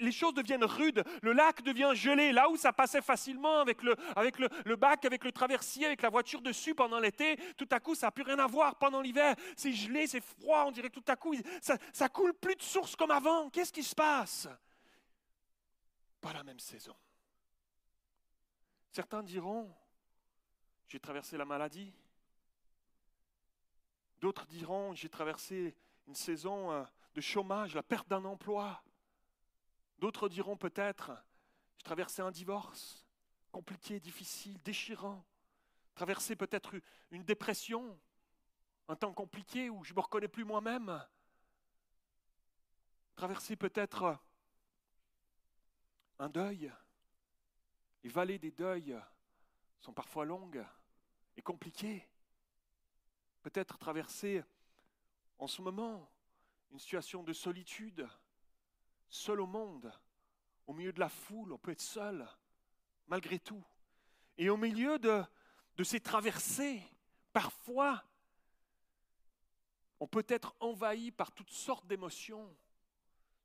les choses deviennent rudes. Le lac devient gelé. Là où ça passait facilement avec le, avec le, le bac, avec le traversier, avec la voiture dessus pendant l'été, tout à coup, ça n'a plus rien à voir pendant l'hiver. C'est gelé, c'est froid. On dirait que tout à coup, ça, ça coule plus de source comme avant. Qu'est-ce qui se passe? Pas la même saison. Certains diront, j'ai traversé la maladie. D'autres diront, j'ai traversé une saison euh, de chômage, la perte d'un emploi. D'autres diront peut-être, j'ai traversé un divorce compliqué, difficile, déchirant. Traversé peut-être une dépression, un temps compliqué où je ne me reconnais plus moi-même. Traverser peut-être un deuil. Les vallées des deuils sont parfois longues et compliquées. Peut-être traverser en ce moment une situation de solitude, seul au monde, au milieu de la foule, on peut être seul, malgré tout. Et au milieu de, ces traversées, parfois, on peut être envahi par toutes sortes d'émotions.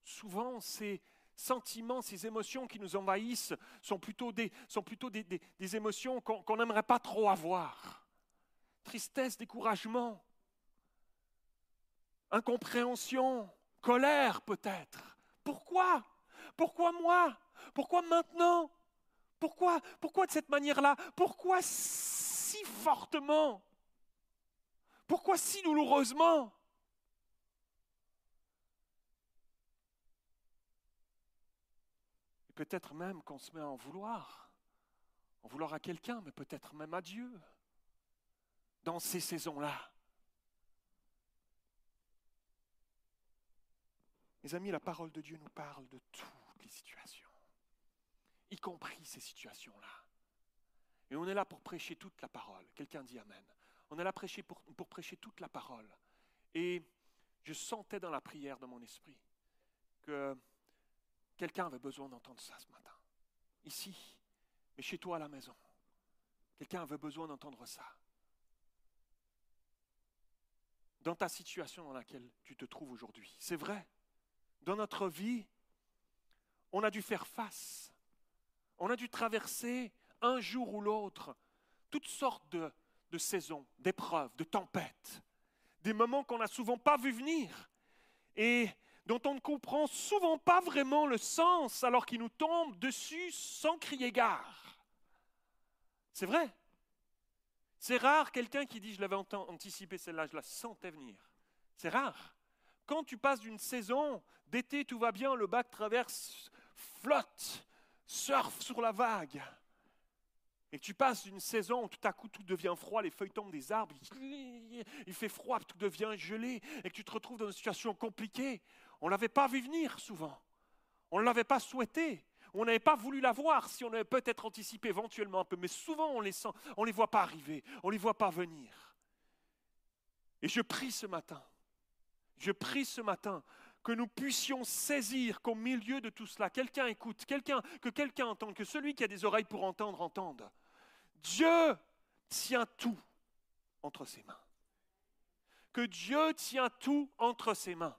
Souvent, ces sentiments, ces émotions qui nous envahissent sont plutôt des, sont plutôt des, des, émotions qu'on n'aimerait pas trop avoir. Tristesse, découragement, incompréhension, colère peut-être. Pourquoi? Pourquoi moi? Pourquoi maintenant? Pourquoi Pourquoi de cette manière-là? Pourquoi si fortement? Pourquoi si douloureusement Et peut-être même qu'on se met à en vouloir, en vouloir à quelqu'un, mais peut-être même à Dieu, dans ces saisons-là. Mes amis, la parole de Dieu nous parle de toutes les situations, y compris ces situations-là. Et on est là pour prêcher toute la parole. Quelqu'un dit Amen. On est là pour, pour prêcher toute la parole. Et je sentais dans la prière de mon esprit que quelqu'un avait besoin d'entendre ça ce matin. Ici, mais chez toi à la maison. Quelqu'un avait besoin d'entendre ça. Dans ta situation dans laquelle tu te trouves aujourd'hui. C'est vrai dans notre vie, on a dû faire face. On a dû traverser un jour ou l'autre toutes sortes de, saisons, d'épreuves, de tempêtes, des moments qu'on n'a souvent pas vu venir et dont on ne comprend souvent pas vraiment le sens alors qu'ils nous tombent dessus sans crier gare. C'est vrai. C'est rare quelqu'un qui dit je l'avais anticipé celle-là, je la sentais venir. C'est rare. Quand tu passes d'une saison d'été, tout va bien, le bac traverse, flotte, surfe sur la vague. Et tu passes d'une saison où tout à coup tout devient froid, les feuilles tombent des arbres, <laughs> il fait froid, tout devient gelé, et que tu te retrouves dans une situation compliquée. On ne l'avait pas vu venir souvent. On ne l'avait pas souhaité. on n'avait pas voulu la voir, si on avait peut-être anticipé éventuellement un peu, mais souvent on les sent, on les voit pas arriver, on les voit pas venir. Et je prie ce matin, je prie ce matin que nous puissions saisir qu'au milieu de tout cela, quelqu'un écoute, quelqu'un, que quelqu'un entende, que celui qui a des oreilles pour entendre, entende. Dieu tient tout entre ses mains. Que Dieu tient tout entre ses mains.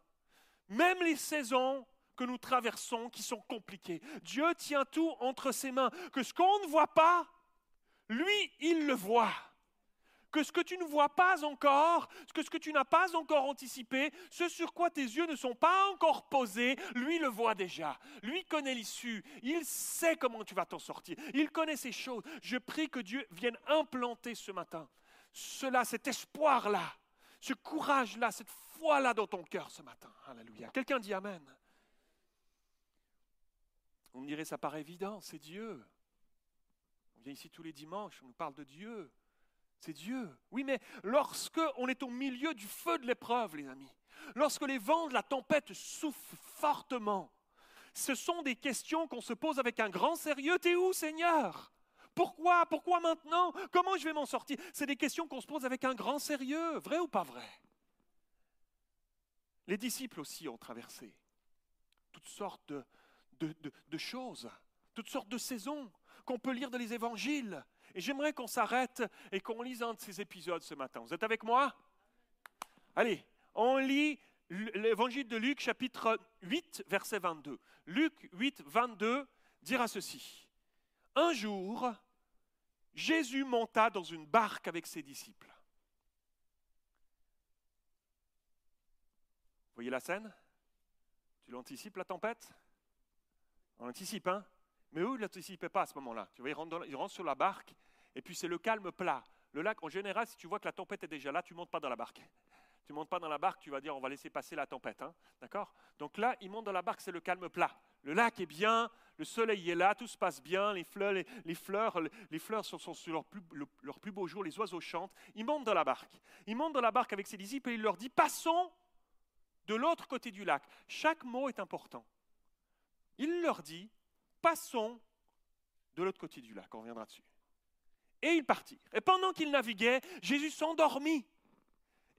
Même les saisons que nous traversons qui sont compliquées. Dieu tient tout entre ses mains. Que ce qu'on ne voit pas, lui, il le voit que ce que tu ne vois pas encore, que ce que tu n'as pas encore anticipé, ce sur quoi tes yeux ne sont pas encore posés, lui le voit déjà. Lui connaît l'issue. Il sait comment tu vas t'en sortir. Il connaît ces choses. Je prie que Dieu vienne implanter ce matin cela, cet espoir-là, ce courage-là, cette foi-là dans ton cœur ce matin. Alléluia. Quelqu'un dit Amen. On me dirait, ça paraît évident, c'est Dieu. On vient ici tous les dimanches, on nous parle de Dieu. C'est Dieu. Oui, mais lorsque on est au milieu du feu de l'épreuve, les amis, lorsque les vents de la tempête soufflent fortement, ce sont des questions qu'on se pose avec un grand sérieux. T'es où, Seigneur? Pourquoi? Pourquoi maintenant? Comment je vais m'en sortir? C'est des questions qu'on se pose avec un grand sérieux. Vrai ou pas vrai? Les disciples aussi ont traversé toutes sortes de, choses, toutes sortes de saisons qu'on peut lire dans les évangiles. Et j'aimerais qu'on s'arrête et qu'on lise un de ces épisodes ce matin. Vous êtes avec moi? Allez, on lit l'évangile de Luc chapitre 8, verset 22. Luc 8, 22 dira ceci. Un jour, Jésus monta dans une barque avec ses disciples. Vous voyez la scène? Tu l'anticipes, la tempête? On l'anticipe, hein? Mais eux, ils ne l'anticipaient pas à ce moment-là. Tu vois, ils rentrent sur la barque et puis c'est le calme plat. Le lac, en général, si tu vois que la tempête est déjà là, tu ne montes pas dans la barque. <laughs> Tu ne montes pas dans la barque, tu vas dire on va laisser passer la tempête. Hein. D'accord? Donc là, il monte dans la barque, c'est le calme plat. Le lac est bien, le soleil est là, tout se passe bien, les fleurs, les, fleurs, les fleurs sont, sur leur plus, beau jour, les oiseaux chantent. Il monte dans la barque. Il monte dans la barque avec ses disciples et il leur dit passons de l'autre côté du lac. Chaque mot est important. Il leur dit passons de l'autre côté du lac. On reviendra dessus et ils partirent. Et pendant qu'ils naviguaient, Jésus s'endormit.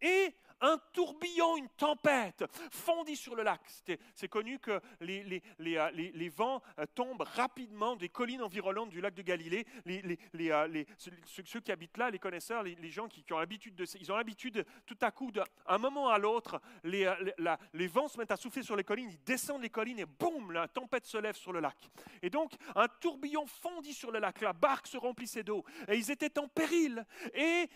Et un tourbillon, une tempête fondit sur le lac. C'est connu que les, euh, vents euh, tombent rapidement des collines environnantes du lac de Galilée. Euh, ceux, qui habitent là, les connaisseurs, les, gens qui, ont l'habitude de, ils ont l'habitude tout à coup, d'un moment à l'autre, les, vents se mettent à souffler sur les collines, ils descendent les collines et boum, la tempête se lève sur le lac. Et donc, un tourbillon fondit sur le lac, la barque se remplissait d'eau et ils étaient en péril. Et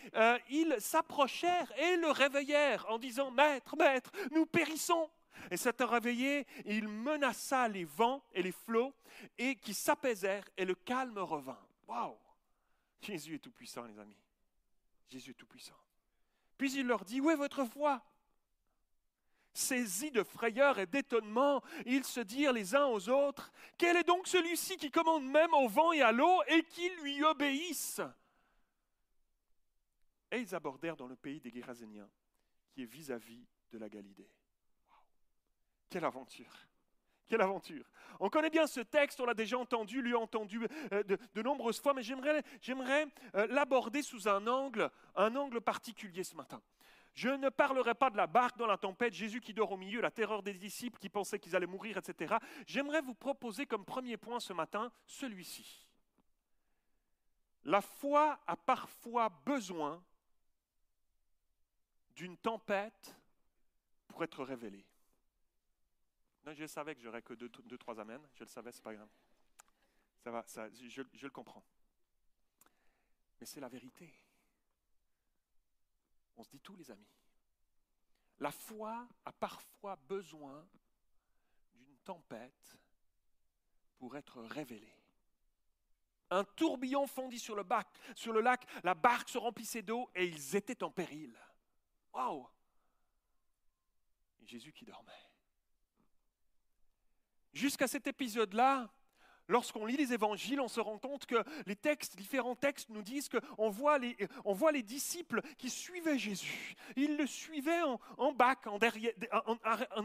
ils s'approchèrent et le réveillèrent en disant Maître, Maître, nous périssons. Et s'étant réveillé, il menaça les vents et les flots et qui s'apaisèrent et le calme revint. Waouh Jésus est tout-puissant, les amis. Jésus est tout-puissant. Puis il leur dit Où est votre foi? Saisis de frayeur et d'étonnement, ils se dirent les uns aux autres Quel est donc celui-ci qui commande même au vent et à l'eau et qui lui obéissent Et ils abordèrent dans le pays des Géraséniens qui est vis-à-vis de la Galilée. Quelle aventure quelle aventure On connaît bien ce texte, on l'a déjà entendu, lui entendu euh, de, nombreuses fois, mais j'aimerais, j'aimerais euh, l'aborder sous un angle, un angle particulier ce matin. Je ne parlerai pas de la barque dans la tempête, Jésus qui dort au milieu, la terreur des disciples qui pensaient qu'ils allaient mourir, etc. J'aimerais vous proposer comme premier point ce matin celui-ci. La foi a parfois besoin d'une tempête pour être révélée. je savais que j'aurais que deux, deux, trois amens. Je le savais, c'est pas grave. Ça va, ça, je, je le comprends. Mais c'est la vérité. On se dit tout, les amis. La foi a parfois besoin d'une tempête pour être révélée. Un tourbillon fondit sur le, bac, sur le lac, la barque se remplissait d'eau et ils étaient en péril. Waouh Jésus qui dormait. Jusqu'à cet épisode-là, Lorsqu'on lit les évangiles, on se rend compte que les textes, différents textes nous disent qu'on voit les, voit les disciples qui suivaient Jésus. Ils le suivaient en, bac, en,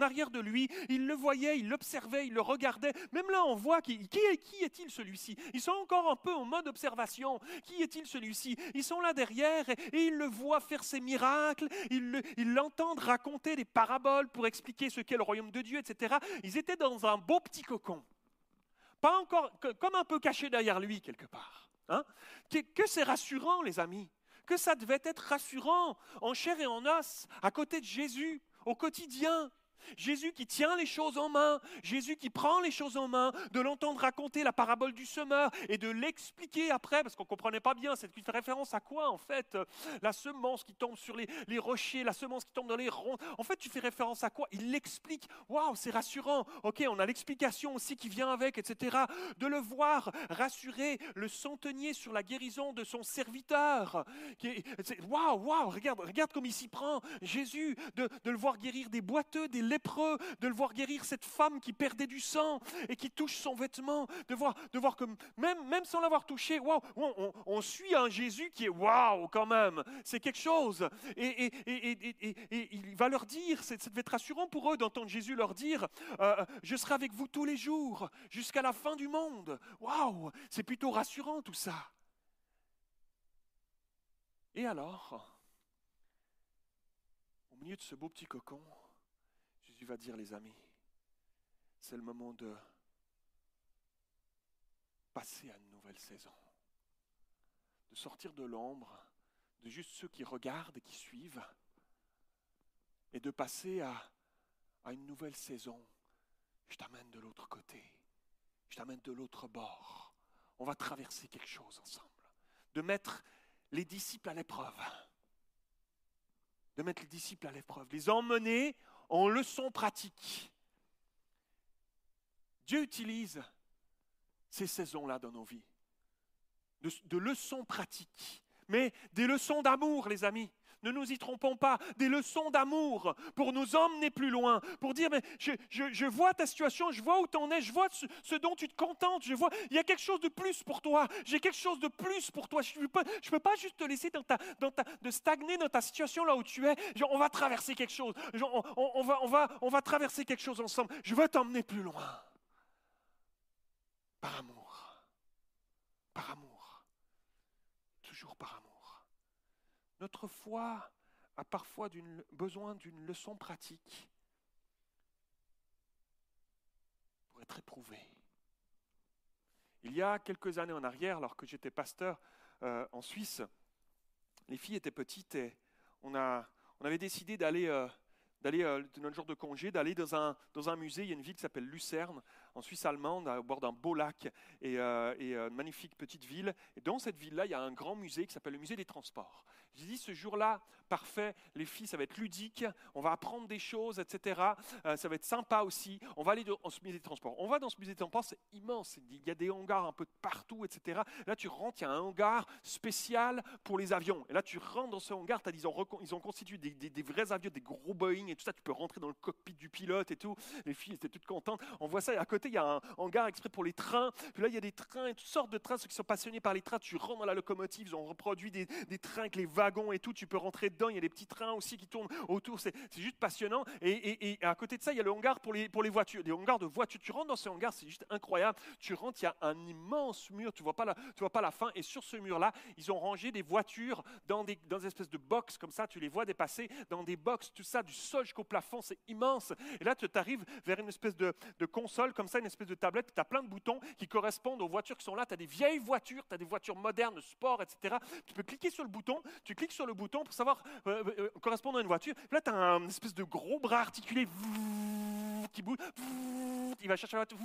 arrière de lui. Ils le voyaient, ils l'observaient, ils le regardaient. Même là, on voit qui, qui, qui est-il celui-ci? Ils sont encore un peu en mode observation. Qui est-il celui-ci? Ils sont là derrière et, ils le voient faire ses miracles. Ils l'entendent raconter des paraboles pour expliquer ce qu'est le royaume de Dieu, etc. Ils étaient dans un beau petit cocon. Pas encore, comme un peu caché derrière lui quelque part. Hein. que, que c'est rassurant, les amis. Que ça devait être rassurant, en chair et en os, à côté de Jésus, au quotidien. Jésus qui tient les choses en main, Jésus qui prend les choses en main, de l'entendre raconter la parabole du semeur et de l'expliquer après, parce qu'on ne comprenait pas bien, c'est fait référence à quoi en fait La semence qui tombe sur les, rochers, la semence qui tombe dans les ronds, en fait tu fais référence à quoi? Il l'explique, waouh c'est rassurant, ok on a l'explication aussi qui vient avec, etc. De le voir rassurer le centenier sur la guérison de son serviteur, waouh, waouh, regarde, regarde comme il s'y prend, Jésus, de, de le voir guérir des boiteux, des de le voir guérir cette femme qui perdait du sang et qui touche son vêtement, de voir, de voir que même, même sans l'avoir touché, waouh, on, suit un Jésus qui est waouh quand même, c'est quelque chose. Et, il va leur dire, ça devait être rassurant pour eux d'entendre Jésus leur dire, euh, je serai avec vous tous les jours jusqu'à la fin du monde. Waouh, c'est plutôt rassurant tout ça. Et alors, au milieu de ce beau petit cocon, Jésus va dire, les amis, c'est le moment de passer à une nouvelle saison, de sortir de l'ombre, de juste ceux qui regardent et qui suivent, et de passer à, à une nouvelle saison. Je t'amène de l'autre côté, je t'amène de l'autre bord. On va traverser quelque chose ensemble, de mettre les disciples à l'épreuve, de mettre les disciples à l'épreuve, les emmener en leçons pratiques. Dieu utilise ces saisons-là dans nos vies, de, leçons pratiques, mais des leçons d'amour, les amis. Ne nous y trompons pas, des leçons d'amour pour nous emmener plus loin, pour dire, mais je, vois ta situation, je vois où tu en es, je vois ce, dont tu te contentes, je vois, il y a quelque chose de plus pour toi, j'ai quelque chose de plus pour toi. Je ne peux, pas juste te laisser dans ta, dans ta, de stagner dans ta situation là où tu es. on va traverser quelque chose, on, va, on, va, on va traverser quelque chose ensemble. Je veux t'emmener plus loin. Par amour. Par amour. Toujours par amour. Notre foi a parfois besoin d'une leçon pratique pour être éprouvée. Il y a quelques années en arrière, alors que j'étais pasteur euh, en Suisse, les filles étaient petites et on, avait décidé d'aller, euh, d'aller euh, notre jour de congé, d'aller dans un, musée. Il y a une ville qui s'appelle Lucerne, en Suisse allemande, au bord d'un beau lac et, et une magnifique petite ville. Et dans cette ville-là, il y a un grand musée qui s'appelle le musée des transports. J'ai dit ce jour-là, parfait, les filles, ça va être ludique, on va apprendre des choses, etc. Euh, ça va être sympa aussi. On va aller dans ce musée de transport. On va dans ce musée de transport, c'est immense. Il y a des hangars un peu partout, etc. Là, tu rentres, il y a un hangar spécial pour les avions. Et là, tu rentres dans ce hangar, ils, ont constitué des, vrais avions, des gros Boeing et tout ça. Tu peux rentrer dans le cockpit du pilote et tout. Les filles étaient toutes contentes. On voit ça. Et à côté, il y a un hangar exprès pour les trains. Puis là, il y a des trains toutes sortes de trains. Ceux qui sont passionnés par les trains, tu rentres dans la locomotive. Ils ont reproduit des, des trains avec les et tout. Tu peux rentrer dedans. Il y a des petits trains aussi qui tournent autour. C'est juste passionnant. Et, à côté de ça, il y a le hangar pour les, pour les voitures. Les hangars de voitures. Tu rentres dans ce hangar, c'est juste incroyable. Tu rentres, il y a un immense mur. Tu vois pas la, tu vois pas la fin. Et sur ce mur-là, ils ont rangé des voitures dans des, dans des espèces de box comme ça. Tu les vois dépasser dans des box, tout ça, du sol jusqu'au plafond. C'est immense. Et là, tu arrives vers une espèce de, de, console comme ça, une espèce de tablette. Tu as plein de boutons qui correspondent aux voitures qui sont là. Tu as des vieilles voitures, tu as des voitures modernes, sport, etc. Tu peux cliquer sur le bouton. Tu cliques sur le bouton pour savoir euh, euh, correspondant à une voiture. là, tu as un espèce de gros bras articulé qui bouge. Il va chercher la voiture.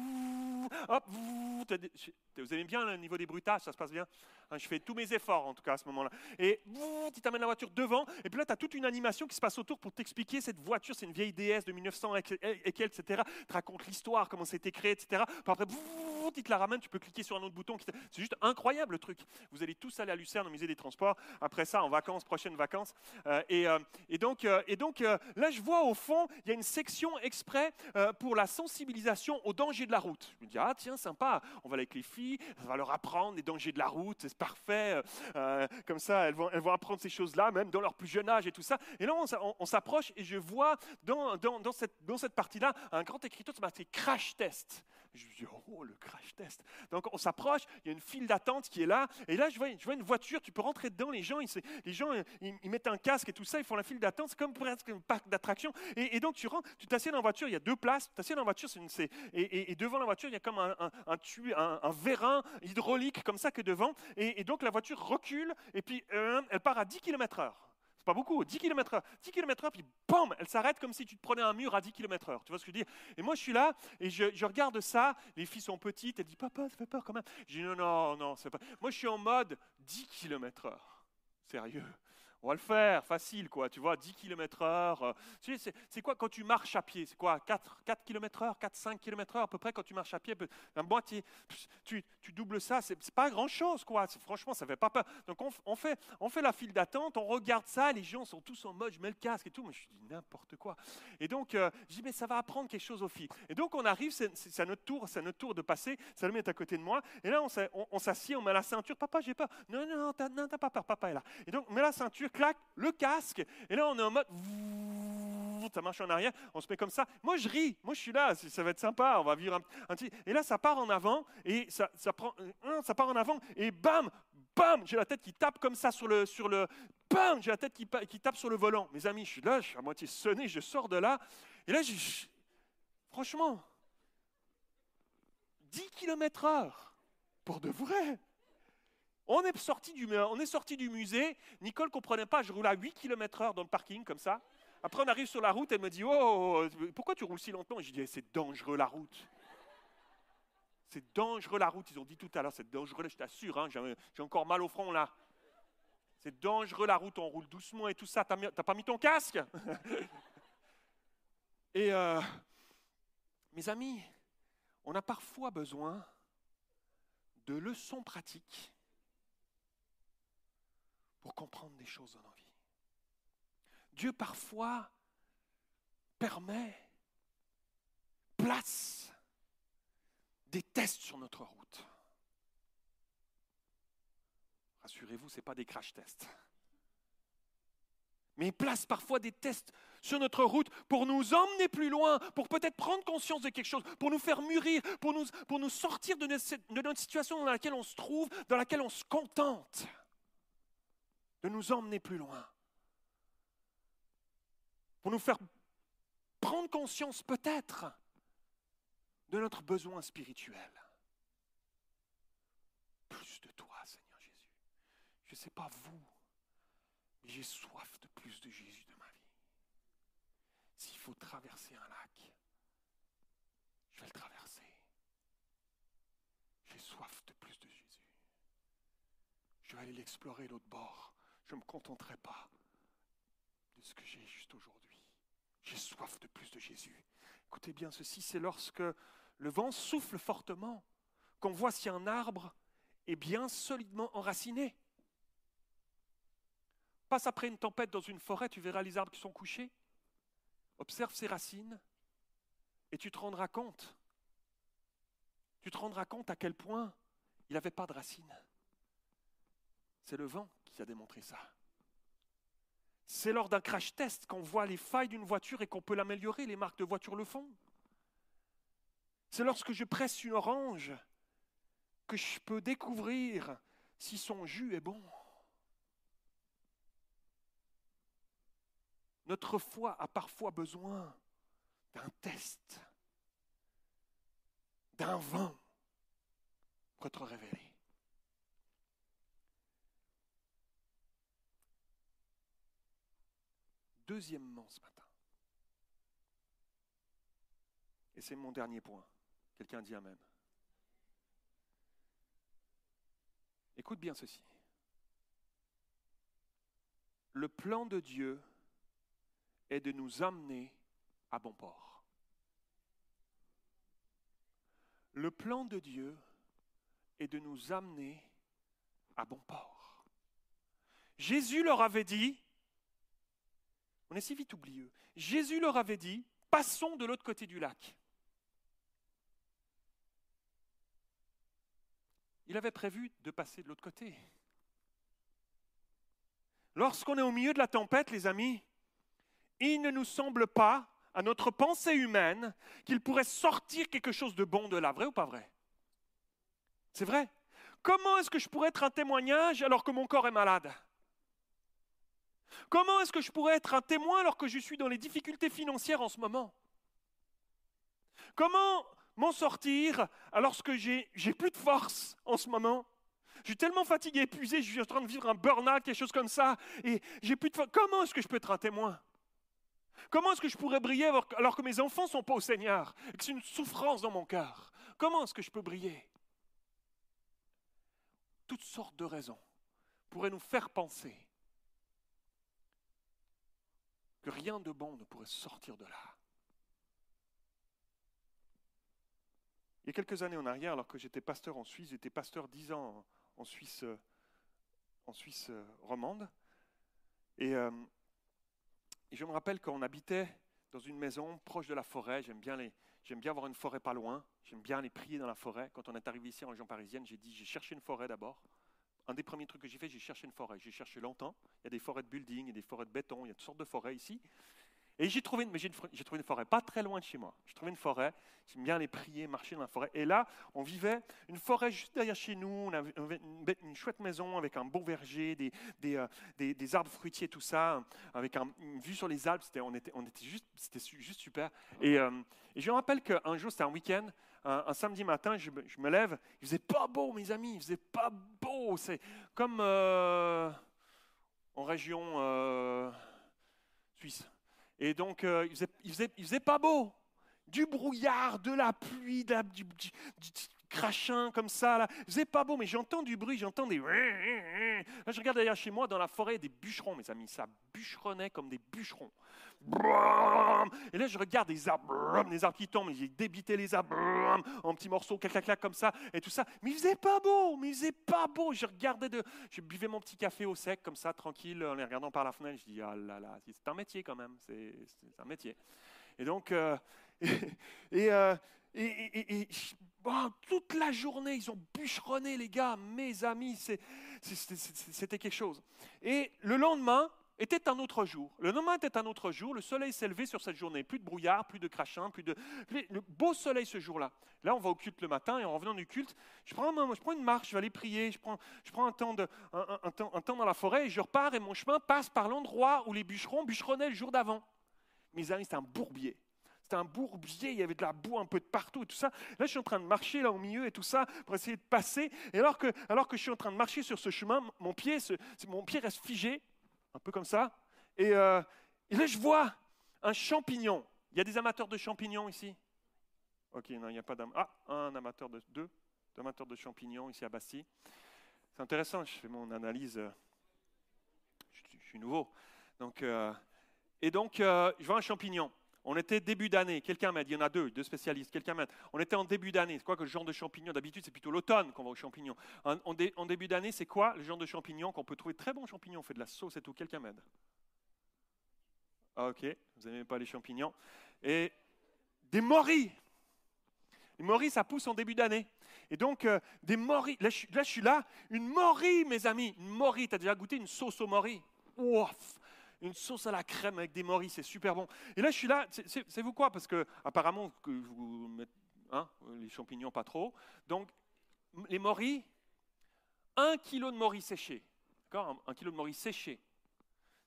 Vous aimez bien le niveau des bruitages, ça se passe bien Hein, je fais tous mes efforts en tout cas à ce moment-là. Et tu t'amènes la voiture devant, et puis là tu as toute une animation qui se passe autour pour t'expliquer cette voiture, c'est une vieille DS de 1900 et, et etc. Tu racontes l'histoire, comment c'était créé, etc. Puis après, il te la ramène, tu peux cliquer sur un autre bouton. C'est juste incroyable le truc. Vous allez tous aller à Lucerne au musée des transports. Après ça, en vacances, prochaines vacances. Euh, et, euh, et, donc, euh, là, je vois au fond, il y a une section exprès pour la sensibilisation aux dangers de la route. Je me dis, ah tiens, sympa, on va aller avec les filles, on va leur apprendre les dangers de la route, c'est parfait. comme ça, elles vont, elles vont apprendre ces choses-là, même dans leur plus jeune âge et tout ça. Et là, on, s'approche et je vois dans, dans, cette, dans cette partie-là un grand écriteau, c'est marqué crash test. Je me dis, oh, le crash test. Donc, on s'approche, il y a une file d'attente qui est là. Et là, je vois, je vois une voiture, tu peux rentrer dedans. Les gens, ils, les gens ils, mettent un casque et tout ça, ils font la file d'attente. C'est comme pour un parc d'attractions. Et, donc, tu rentres, tu t'assieds dans la voiture, il y a deux places. Tu t'assieds dans la voiture, c'est et, et, devant la voiture, il y a comme un, un, un, un, vérin hydraulique comme ça que devant. Et, donc, la voiture recule et puis euh, elle part à 10 km/h. C'est pas beaucoup, 10 km/h. 10 km/h, puis bam, elle s'arrête comme si tu te prenais un mur à 10 km/h. Tu vois ce que je veux dire Et moi, je suis là et je, regarde ça. Les filles sont petites. Elles disent Papa, ça fait peur quand même. Je dis Non, non, non, c'est pas. Moi, je suis en mode 10 km/h. Sérieux on va le faire, facile, quoi. Tu vois, 10 km heure. C'est quoi quand tu marches à pied C'est quoi 4, 4 km heure 4, 5 km heure à peu près quand tu marches à pied Un moitié. Tu, tu doubles ça, c'est pas grand-chose, quoi. Franchement, ça fait pas peur. Donc, on, fait, on fait la file d'attente, on regarde ça, les gens sont tous en mode, je mets le casque et tout. Moi, je dis n'importe quoi. Et donc, euh, je dis, mais ça va apprendre quelque chose aux filles. Et donc, on arrive, c'est à notre tour, c'est notre tour de passer. Salomé est à côté de moi. Et là, on s'assied, on, met la ceinture. Papa, j'ai pas. Non, non, non, t'as pas peur, papa est là. Et donc, on met la ceinture, claque, le casque, et là on est en mode, ça marche en arrière, on se met comme ça. Moi je ris, moi je suis là, ça va être sympa, on va vivre un, petit. Et là ça part en avant, et ça, prend, ça part en avant, et bam, bam, j'ai la tête qui tape comme ça sur le, sur le, bam, j'ai la tête qui, qui tape sur le volant. Mes amis, je suis là, je suis à moitié sonné, je sors de là, et là, franchement, 10 km heure, pour de vrai. On est sorti du, musée. Nicole ne comprenait pas. Je roule à 8 km/h dans le parking, comme ça. Après, on arrive sur la route. Elle me dit Oh, pourquoi tu roules si lentement? Et je dis C'est dangereux la route. C'est dangereux la route. Ils ont dit tout à l'heure C'est dangereux, je t'assure. Hein, j'ai encore mal au front là. C'est dangereux la route. On roule doucement et tout ça. T'as pas mis ton casque? <laughs> Et euh, mes amis, on a parfois besoin de leçons pratiques pour comprendre des choses dans nos vies. Dieu parfois permet, place des tests sur notre route. Rassurez-vous, ce n'est pas des crash tests. Mais il place parfois des tests sur notre route pour nous emmener plus loin, pour peut-être prendre conscience de quelque chose, pour nous faire mûrir, pour nous, sortir de notre, de notre situation dans laquelle on se trouve, dans laquelle on se contente de nous emmener plus loin, pour nous faire prendre conscience peut-être de notre besoin spirituel. Plus de toi, Seigneur Jésus. Je ne sais pas vous, mais j'ai soif de plus de Jésus de ma vie. S'il faut traverser un lac, je vais le traverser. J'ai soif de plus de Jésus. Je vais aller l'explorer l'autre bord je ne me contenterai pas de ce que j'ai juste aujourd'hui. J'ai soif de plus de Jésus. Écoutez bien ceci, c'est lorsque le vent souffle fortement qu'on voit si un arbre est bien solidement enraciné. Passe après une tempête dans une forêt, tu verras les arbres qui sont couchés. Observe ses racines et tu te rendras compte. Tu te rendras compte à quel point il n'avait pas de racines. C'est le vent qui a démontré ça. C'est lors d'un crash test qu'on voit les failles d'une voiture et qu'on peut l'améliorer, les marques de voiture le font. C'est lorsque je presse une orange que je peux découvrir si son jus est bon. Notre foi a parfois besoin d'un test, d'un vent pour être révélé. Deuxièmement, ce matin, et c'est mon dernier point, quelqu'un dit Amen. Écoute bien ceci. Le plan de Dieu est de nous amener à bon port. Le plan de Dieu est de nous amener à bon port. Jésus leur avait dit, on est si vite oublieux, Jésus leur avait dit, passons de l'autre côté du lac. Il avait prévu de passer de l'autre côté. Lorsqu'on est au milieu de la tempête, les amis, il ne nous semble pas, à notre pensée humaine, qu'il pourrait sortir quelque chose de bon de là. Vrai ou pas vrai? C'est vrai. Comment est-ce que je pourrais être un témoignage alors que mon corps est malade? Comment est-ce que je pourrais être un témoin alors que je suis dans les difficultés financières en ce moment? Comment m'en sortir alors que j'ai, plus de force en ce moment? Je suis tellement fatigué, épuisé, je suis en train de vivre un burn-out, quelque chose comme ça, et j'ai plus de force. Comment est-ce que je peux être un témoin? Comment est-ce que je pourrais briller alors que mes enfants ne sont pas au Seigneur et que c'est une souffrance dans mon cœur? Comment est-ce que je peux briller? Toutes sortes de raisons pourraient nous faire penser que rien de bon ne pourrait sortir de là. Il y a quelques années en arrière, alors que j'étais pasteur en Suisse, j'étais pasteur dix ans en Suisse, euh, en Suisse euh, romande. Euh, et, je me rappelle qu'on habitait dans une maison proche de la forêt. J'aime bien, j'aime bien avoir une forêt pas loin. J'aime bien aller prier dans la forêt. Quand on est arrivé ici en région parisienne, j'ai dit j'ai cherché une forêt d'abord. Un des premiers trucs que j'ai fait, j'ai cherché une forêt. J'ai cherché longtemps. Il y a des forêts de building, il y a des forêts de béton, il y a toutes sortes de forêts ici. Et j'ai trouvé, une, j'ai trouvé une forêt, pas très loin de chez moi. J'ai trouvé une forêt, j'aime bien aller prier, marcher dans la forêt. Et là, on vivait une forêt juste derrière chez nous, on avait une, chouette maison avec un beau verger, des, des, euh, des, arbres fruitiers, tout ça, avec une vue sur les Alpes. C'était, on était, on était juste, c'était juste super. Et, euh, et je me rappelle qu'un jour, c'était un week-end, un, samedi matin, je, me lève, il faisait pas beau, mes amis, il faisait pas beau. C'est comme euh, en région suisse. Et donc, euh, il, faisait, faisait, pas beau. Du brouillard, de la pluie, du, crachin comme ça. Là. Il faisait pas beau, mais j'entends du bruit, j'entends des... Là, je regarde derrière chez moi, dans la forêt, des bûcherons, mes amis. Ça bûcheronnait comme des bûcherons. Et là, je regarde des arbres, des arbres qui tombent. J'ai débité les arbres en petits morceaux, clac, clac, clac, comme ça, et tout ça. Mais il faisait pas beau, mais il faisait pas beau. Je regardais je buvais mon petit café au sec, comme ça, tranquille, en les regardant par la fenêtre. Je dis, ah là là, c'est un métier quand même, c'est un métier. Et donc, euh, <laughs> euh, et, et, toute la journée, ils ont bûcheronné, les gars, mes amis, c'était quelque chose. Et le lendemain, était un autre jour. Le lendemain était un autre jour. Le soleil s'est levé sur cette journée. Plus de brouillard, plus de crachin, plus de. Le beau soleil ce jour-là. Là, on va au culte le matin et en revenant du culte, je prends, une marche, je vais aller prier, je prends, un, temps un, temps, dans la forêt et je repars et mon chemin passe par l'endroit où les bûcherons bûcheronnaient le jour d'avant. Mes amis, c'était un bourbier un bourbier, il y avait de la boue un peu de partout et tout ça. Là, je suis en train de marcher là au milieu et tout ça pour essayer de passer. Et alors que, alors que je suis en train de marcher sur ce chemin, mon pied, mon pied reste figé un peu comme ça. Euh, et, là, je vois un champignon. Il y a des amateurs de champignons ici? Ok, non, il n'y a pas d'amateur. Ah, un amateur de deux, amateurs de champignons ici à Bastille. C'est intéressant, je fais mon analyse. Euh, je, suis nouveau. Donc, euh, et donc, je vois un champignon. On était début d'année. Quelqu'un m'aide. Il y en a deux, deux spécialistes. Quelqu'un m'aide. On était en début d'année. C'est quoi que le genre de champignon D'habitude, c'est plutôt l'automne qu'on va aux champignons. En, début d'année, c'est quoi le genre de champignon qu'on peut trouver? Très bon champignon. On fait de la sauce et tout. Quelqu'un m'aide. Ah, ok. Vous n'aimez pas les champignons. Et des morilles. Les morilles, ça pousse en début d'année. Et donc, euh, des morilles. Là je, là, je suis là. Une morille, mes amis. Une morille. Tu as déjà goûté une sauce aux morilles? Ouf une sauce à la crème avec des morilles, c'est super bon. Et là, je suis là, c'est vous quoi? Parce que apparemment, vous mettez, hein, les champignons pas trop. Donc, les morilles, un kilo de morilles séchées, d'accord? Un, kilo de morilles séchées,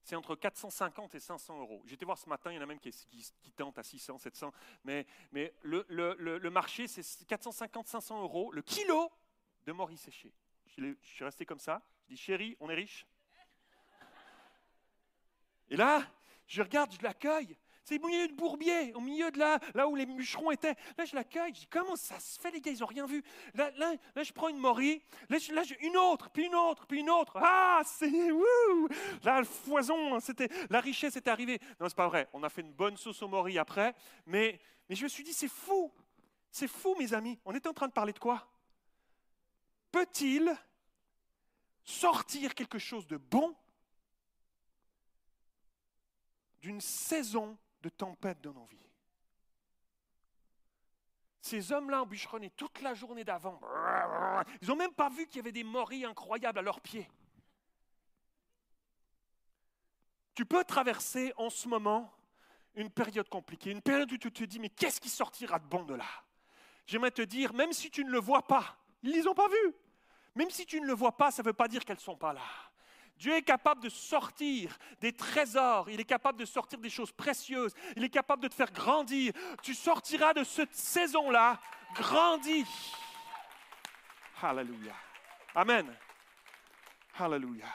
c'est entre 450 et 500 euros. J'étais voir ce matin, il y en a même qui, tentent à 600, 700, mais, mais le, le, marché, c'est 450, 500 euros le kilo de morilles séchées. Je, je suis resté comme ça. Je dis, chérie, on est riche et là, je regarde, je l'accueille. C'est au milieu de Bourbier, au milieu de là, là où les bûcherons étaient. Là, je l'accueille. Je dis Comment ça se fait, les gars Ils n'ont rien vu? Là, là, là, je prends une morille. Là, je- là, une autre, puis une autre, puis une autre. Ah, c'est. Là, le foison, hein, c'était, la richesse est arrivée. Non, c'est pas vrai. On a fait une bonne sauce aux morilles après. Mais, mais je me suis dit C'est fou. C'est fou, mes amis. On était en train de parler de quoi? Peut-il sortir quelque chose de bon d'une saison de tempête dans nos vies. Ces hommes-là ont bûcheronné toute la journée d'avant. Ils n'ont même pas vu qu'il y avait des morilles incroyables à leurs pieds. Tu peux traverser en ce moment une période compliquée, une période où tu te dis, mais qu'est-ce qui sortira de bon de là? J'aimerais te dire, même si tu ne le vois pas, ils ne les ont pas vus. Même si tu ne le vois pas, ça ne veut pas dire qu'elles ne sont pas là. Dieu est capable de sortir des trésors, il est capable de sortir des choses précieuses, il est capable de te faire grandir. Tu sortiras de cette saison-là grandi. Alléluia. Amen. Alléluia.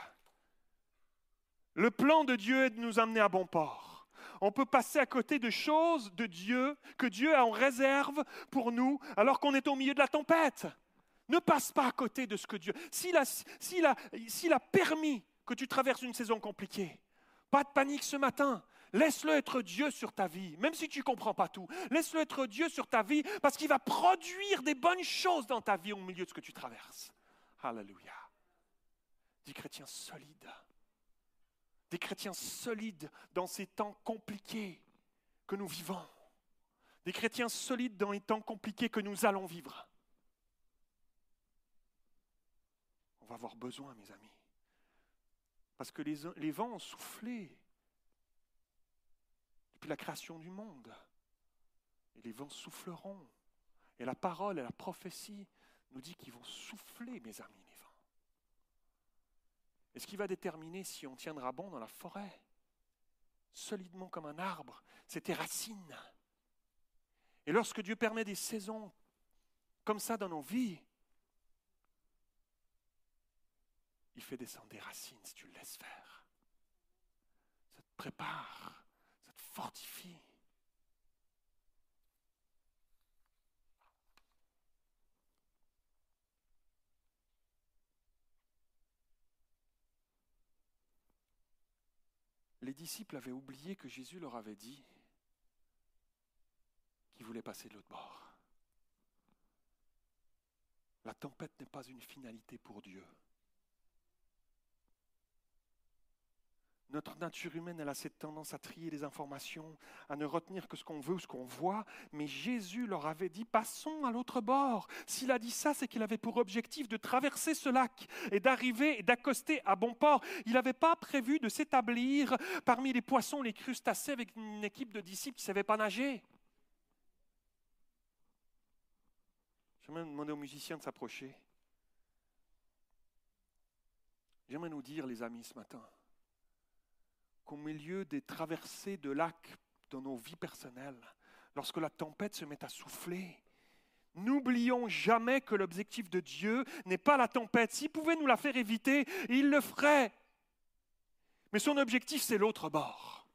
Le plan de Dieu est de nous amener à bon port. On peut passer à côté de choses de Dieu que Dieu a en réserve pour nous alors qu'on est au milieu de la tempête. Ne passe pas à côté de ce que Dieu. S'il a, s'il a, s'il a permis que tu traverses une saison compliquée, pas de panique ce matin. Laisse-le être Dieu sur ta vie, même si tu ne comprends pas tout. Laisse-le être Dieu sur ta vie parce qu'il va produire des bonnes choses dans ta vie au milieu de ce que tu traverses. Alléluia. Des chrétiens solides. Des chrétiens solides dans ces temps compliqués que nous vivons. Des chrétiens solides dans les temps compliqués que nous allons vivre. On va avoir besoin, mes amis. Parce que les, vents ont soufflé depuis la création du monde. Et les vents souffleront. Et la parole et la prophétie nous dit qu'ils vont souffler, mes amis, les vents. Et ce qui va déterminer si on tiendra bon dans la forêt, solidement comme un arbre, c'est tes racines. Et lorsque Dieu permet des saisons comme ça dans nos vies, il fait descendre des racines si tu le laisses faire. Ça te prépare, ça te fortifie. Les disciples avaient oublié que Jésus leur avait dit qu'il voulait passer de l'autre bord. La tempête n'est pas une finalité pour Dieu. Notre nature humaine, elle a cette tendance à trier les informations, à ne retenir que ce qu'on veut ou ce qu'on voit. Mais Jésus leur avait dit, passons à l'autre bord. S'il a dit ça, c'est qu'il avait pour objectif de traverser ce lac et d'arriver et d'accoster à bon port. Il n'avait pas prévu de s'établir parmi les poissons, les crustacés, avec une équipe de disciples qui ne savaient pas nager. J'aimerais demander aux musiciens de s'approcher. J'aimerais nous dire, les amis, ce matin, qu'au milieu des traversées de lacs dans nos vies personnelles, lorsque la tempête se met à souffler, n'oublions jamais que l'objectif de Dieu n'est pas la tempête. S'il pouvait nous la faire éviter, il le ferait. Mais son objectif, c'est l'autre bord.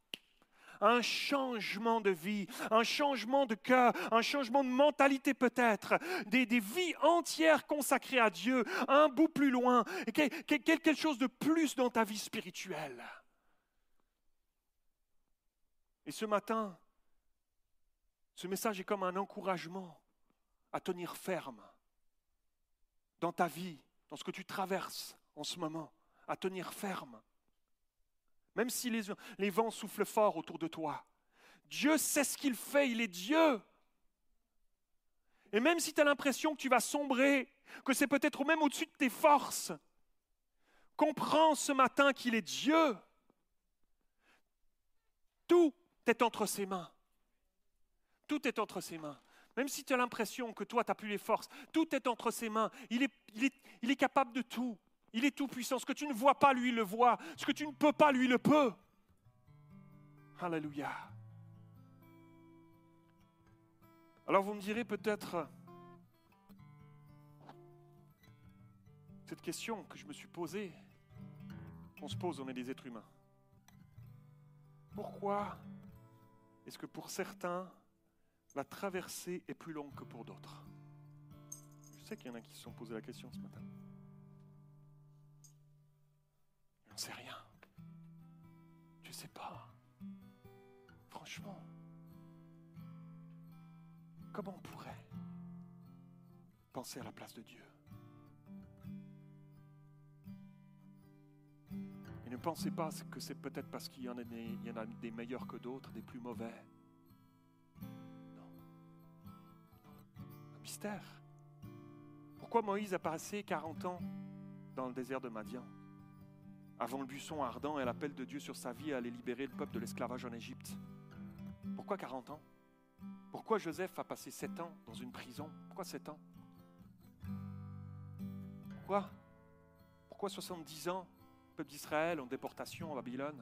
Un changement de vie, un changement de cœur, un changement de mentalité peut-être, des, des, vies entières consacrées à Dieu, un bout plus loin, quelque chose de plus dans ta vie spirituelle. Et ce matin, ce message est comme un encouragement à tenir ferme dans ta vie, dans ce que tu traverses en ce moment, à tenir ferme. Même si les, vents soufflent fort autour de toi, Dieu sait ce qu'il fait, il est Dieu. Et même si tu as l'impression que tu vas sombrer, que c'est peut-être même au-dessus de tes forces, comprends ce matin qu'il est Dieu. Tout est entre ses mains. Tout est entre ses mains. Même si tu as l'impression que toi, tu n'as plus les forces, tout est entre ses mains. Il est, capable de tout. Il est tout puissant. Ce que tu ne vois pas, lui, il le voit. Ce que tu ne peux pas, lui, il le peut. Alléluia. Alors vous me direz peut-être cette question que je me suis posée, qu'on se pose, on est des êtres humains. Pourquoi Est-ce que pour certains, la traversée est plus longue que pour d'autres? Je sais qu'il y en a qui se sont posé la question ce matin. Je ne sais rien. Je ne sais pas. Franchement, comment on pourrait penser à la place de Dieu? Et ne pensez pas que c'est peut-être parce qu'il y, en a des, meilleurs que d'autres, des plus mauvais. Non. Un mystère. Pourquoi Moïse a passé 40 ans dans le désert de Madian? Avant le buisson ardent et l'appel de Dieu sur sa vie à aller libérer le peuple de l'esclavage en Égypte Pourquoi 40 ans? Pourquoi Joseph a passé 7 ans dans une prison? Pourquoi 7 ans? Pourquoi? Pourquoi 70 ans peuple d'Israël en déportation en Babylone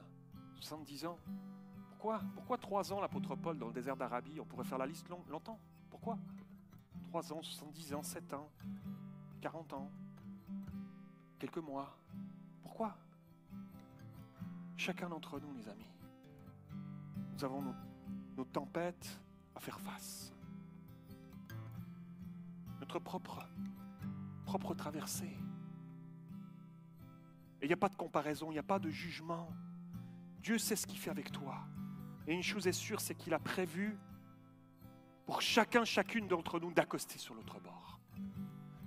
70 ans. Pourquoi? Pourquoi 3 ans l'apôtre Paul dans le désert d'Arabie? On pourrait faire la liste longtemps. Pourquoi? 3 ans, 70 ans, 7 ans, 40 ans, quelques mois. Pourquoi? Chacun d'entre nous, les amis, nous avons nos, nos tempêtes à faire face. Notre propre, propre traversée. Il n'y a pas de comparaison, il n'y a pas de jugement. Dieu sait ce qu'il fait avec toi. Et une chose est sûre, c'est qu'il a prévu pour chacun, chacune d'entre nous d'accoster sur l'autre bord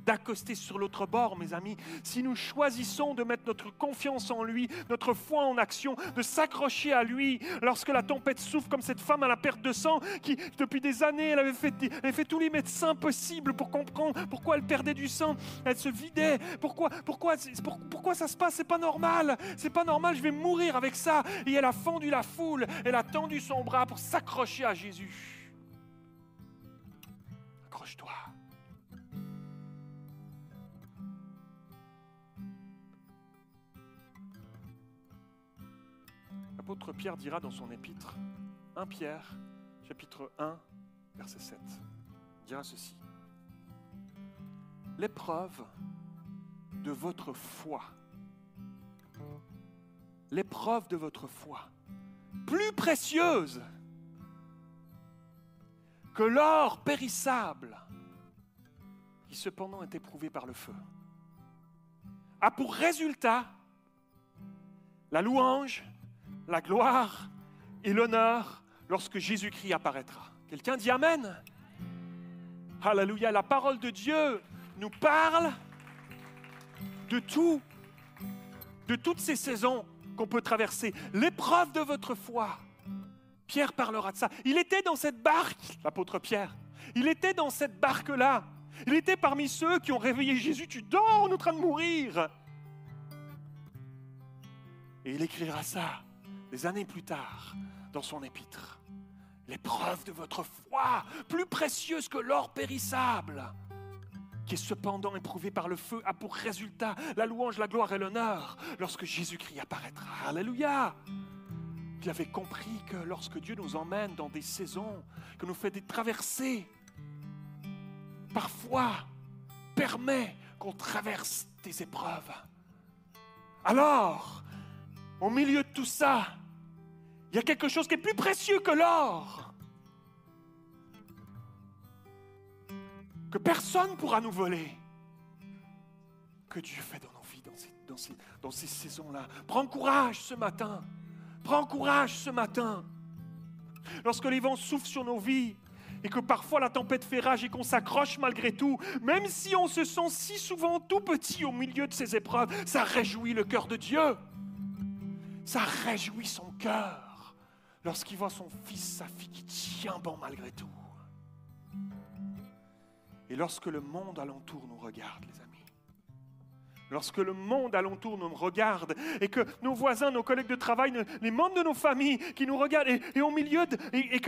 d'accoster sur l'autre bord, mes amis, si nous choisissons de mettre notre confiance en lui, notre foi en action, de s'accrocher à lui lorsque la tempête souffle comme cette femme à la perte de sang qui, depuis des années, elle avait fait, tous les médecins possibles pour comprendre pourquoi elle perdait du sang, elle se vidait, pourquoi, pourquoi, pourquoi ça se passe, c'est pas normal, c'est pas normal, je vais mourir avec ça. Et elle a fendu la foule, elle a tendu son bras pour s'accrocher à Jésus. Accroche-toi. L'apôtre Pierre dira dans son épître, 1 Pierre, chapitre 1, verset 7, dira ceci. L'épreuve de votre foi, l'épreuve de votre foi, plus précieuse que l'or périssable, qui cependant est éprouvé par le feu, a pour résultat la louange la gloire et l'honneur lorsque Jésus-Christ apparaîtra. Quelqu'un dit Amen. Alléluia. La parole de Dieu nous parle de tout, de toutes ces saisons qu'on peut traverser. L'épreuve de votre foi. Pierre parlera de ça. Il était dans cette barque, l'apôtre Pierre. Il était dans cette barque-là. Il était parmi ceux qui ont réveillé Jésus. Tu dors, on est en train de mourir. Et il écrira ça des années plus tard, dans son épître. L'épreuve de votre foi, plus précieuse que l'or périssable, qui est cependant éprouvé par le feu, a pour résultat la louange, la gloire et l'honneur lorsque Jésus-Christ apparaîtra. Alléluia! Il avait compris que lorsque Dieu nous emmène dans des saisons, que nous fait des traversées, parfois permet qu'on traverse des épreuves. Alors, au milieu de tout ça, il y a quelque chose qui est plus précieux que l'or. Que personne ne pourra nous voler. Que Dieu fait dans nos vies, dans ces, saisons-là. Prends courage ce matin. Prends courage ce matin. Lorsque les vents soufflent sur nos vies, et que parfois la tempête fait rage et qu'on s'accroche malgré tout, même si on se sent si souvent tout petit au milieu de ces épreuves, ça réjouit le cœur de Dieu. Ça réjouit son cœur lorsqu'il voit son fils, sa fille qui tient bon malgré tout. Et lorsque le monde alentour nous regarde, les amis, lorsque le monde alentour nous regarde et que nos voisins, nos collègues de travail, les membres de nos familles qui nous regardent et, au milieu, et,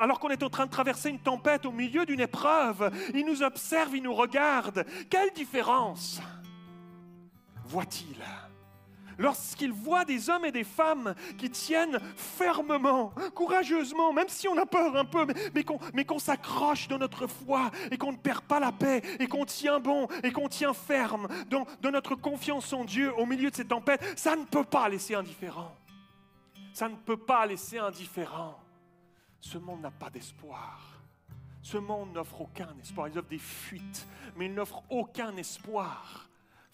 alors qu'on est en train de traverser une tempête, au milieu d'une épreuve, ils nous observent, ils nous regardent. Quelle différence voit-il lorsqu'il voit des hommes et des femmes qui tiennent fermement, courageusement, même si on a peur un peu, mais, qu'on s'accroche dans notre foi et qu'on ne perd pas la paix et qu'on tient bon et qu'on tient ferme dans, notre confiance en Dieu au milieu de ces tempêtes, ça ne peut pas laisser indifférent. Ça ne peut pas laisser indifférent. Ce monde n'a pas d'espoir. Ce monde n'offre aucun espoir. Il offre des fuites, mais il n'offre aucun espoir.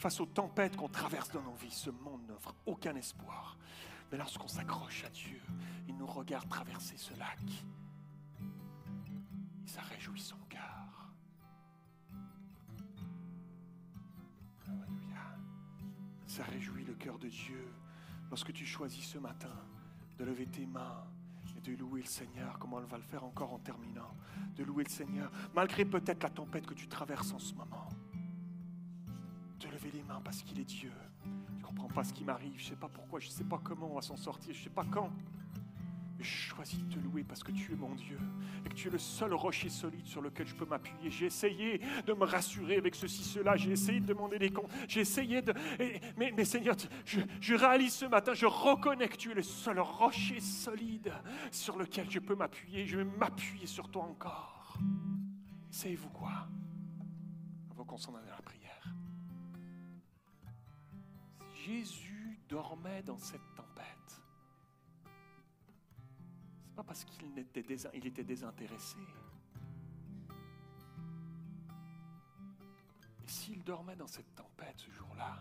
Face aux tempêtes qu'on traverse dans nos vies, ce monde n'offre aucun espoir. Mais lorsqu'on s'accroche à Dieu, il nous regarde traverser ce lac. Ça réjouit son cœur. Ça réjouit le cœur de Dieu lorsque tu choisis ce matin de lever tes mains et de louer le Seigneur, comme on va le faire encore en terminant, de louer le Seigneur, malgré peut-être la tempête que tu traverses en ce moment. De lever les mains parce qu'il est Dieu. Je ne comprends pas ce qui m'arrive, je ne sais pas pourquoi, je ne sais pas comment on va s'en sortir, je ne sais pas quand. Mais je choisis de te louer parce que tu es mon Dieu et que tu es le seul rocher solide sur lequel je peux m'appuyer. J'ai essayé de me rassurer avec ceci, cela, j'ai essayé de demander des comptes, j'ai essayé de... mais, Seigneur, je réalise ce matin, je reconnais que tu es le seul rocher solide sur lequel je peux m'appuyer. Je vais m'appuyer sur toi encore. Savez-vous quoi? Avant qu'on s'en aille à la prière. Jésus dormait dans cette tempête, c'est pas parce qu'il était, désintéressé. Et s'il dormait dans cette tempête ce jour-là,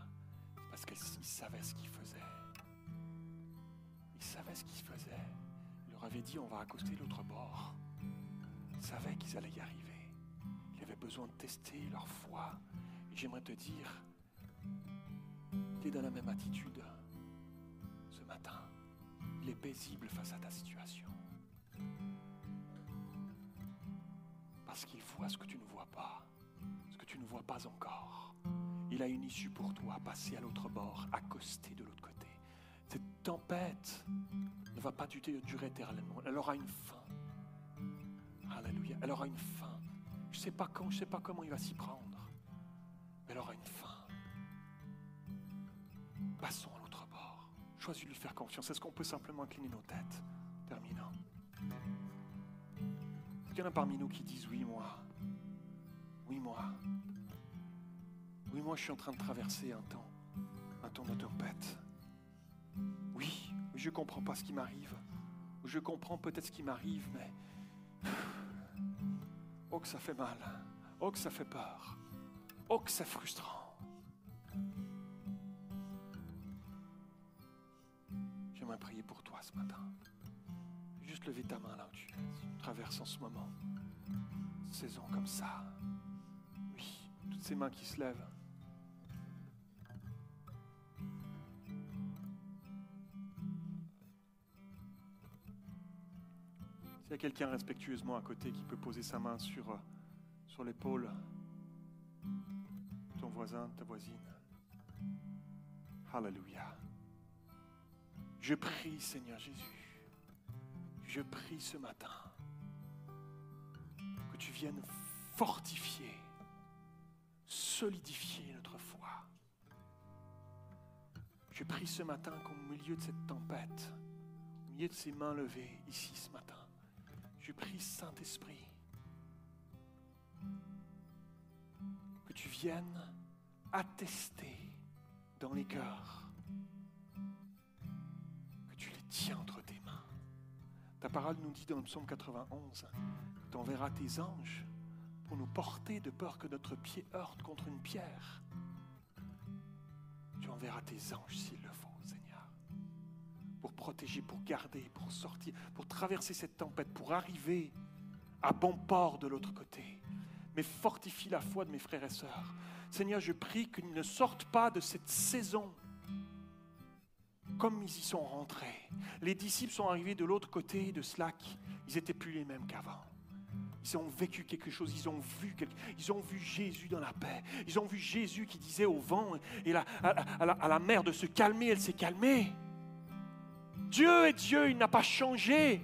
c'est parce qu'il savait ce qu'il faisait. Il savait ce qu'il faisait. Il leur avait dit on va accoster l'autre bord. Il savait qu'ils allaient y arriver. Il avait besoin de tester leur foi. J'aimerais te dire, dans la même attitude ce matin. Il est paisible face à ta situation. Parce qu'il voit ce que tu ne vois pas, ce que tu ne vois pas encore. Il a une issue pour toi, passer à l'autre bord, accoster de l'autre côté. Cette tempête ne va pas durer durer éternellement. Elle aura une fin. Alléluia. Elle aura une fin. Je ne sais pas quand, je ne sais pas comment il va s'y prendre. Mais elle aura une fin. Passons à l'autre bord. Choisis de lui faire confiance. Est-ce qu'on peut simplement incliner nos têtes? Terminant. Est-ce qu'il y en a parmi nous qui disent oui, moi? Oui, moi. Oui, moi, je suis en train de traverser un temps, un temps de tempête. Oui, je ne comprends pas ce qui m'arrive. Je comprends peut-être ce qui m'arrive, mais. Oh, que ça fait mal. Oh, que ça fait peur. Oh, que c'est frustrant. Prier pour toi ce matin. Juste lever ta main là où tu es. Tu traverses en ce moment. Saison comme ça. Oui, toutes ces mains qui se lèvent. S'il y a quelqu'un respectueusement à côté qui peut poser sa main sur, euh, sur l'épaule ton voisin, ta voisine. Alléluia. Je prie, Seigneur Jésus, je prie ce matin que tu viennes fortifier, solidifier notre foi. Je prie ce matin qu'au milieu de cette tempête, au milieu de ces mains levées ici ce matin, je prie Saint-Esprit que tu viennes attester dans les cœurs tiens entre tes mains. Ta parole nous dit dans le psaume 91 que tu enverras tes anges pour nous porter de peur que notre pied heurte contre une pierre. Tu enverras tes anges s'il le faut, Seigneur, pour protéger, pour garder, pour sortir, pour traverser cette tempête, pour arriver à bon port de l'autre côté. Mais fortifie la foi de mes frères et sœurs. Seigneur, je prie qu'ils ne sortent pas de cette saison comme ils y sont rentrés. Les disciples sont arrivés de l'autre côté de ce lac. Ils n'étaient plus les mêmes qu'avant. Ils ont vécu quelque chose, ils ont vu quelque- ils ont vu Jésus dans la paix. Ils ont vu Jésus qui disait au vent et à, à à la mer de se calmer, elle s'est calmée. Dieu est Dieu, il n'a pas changé.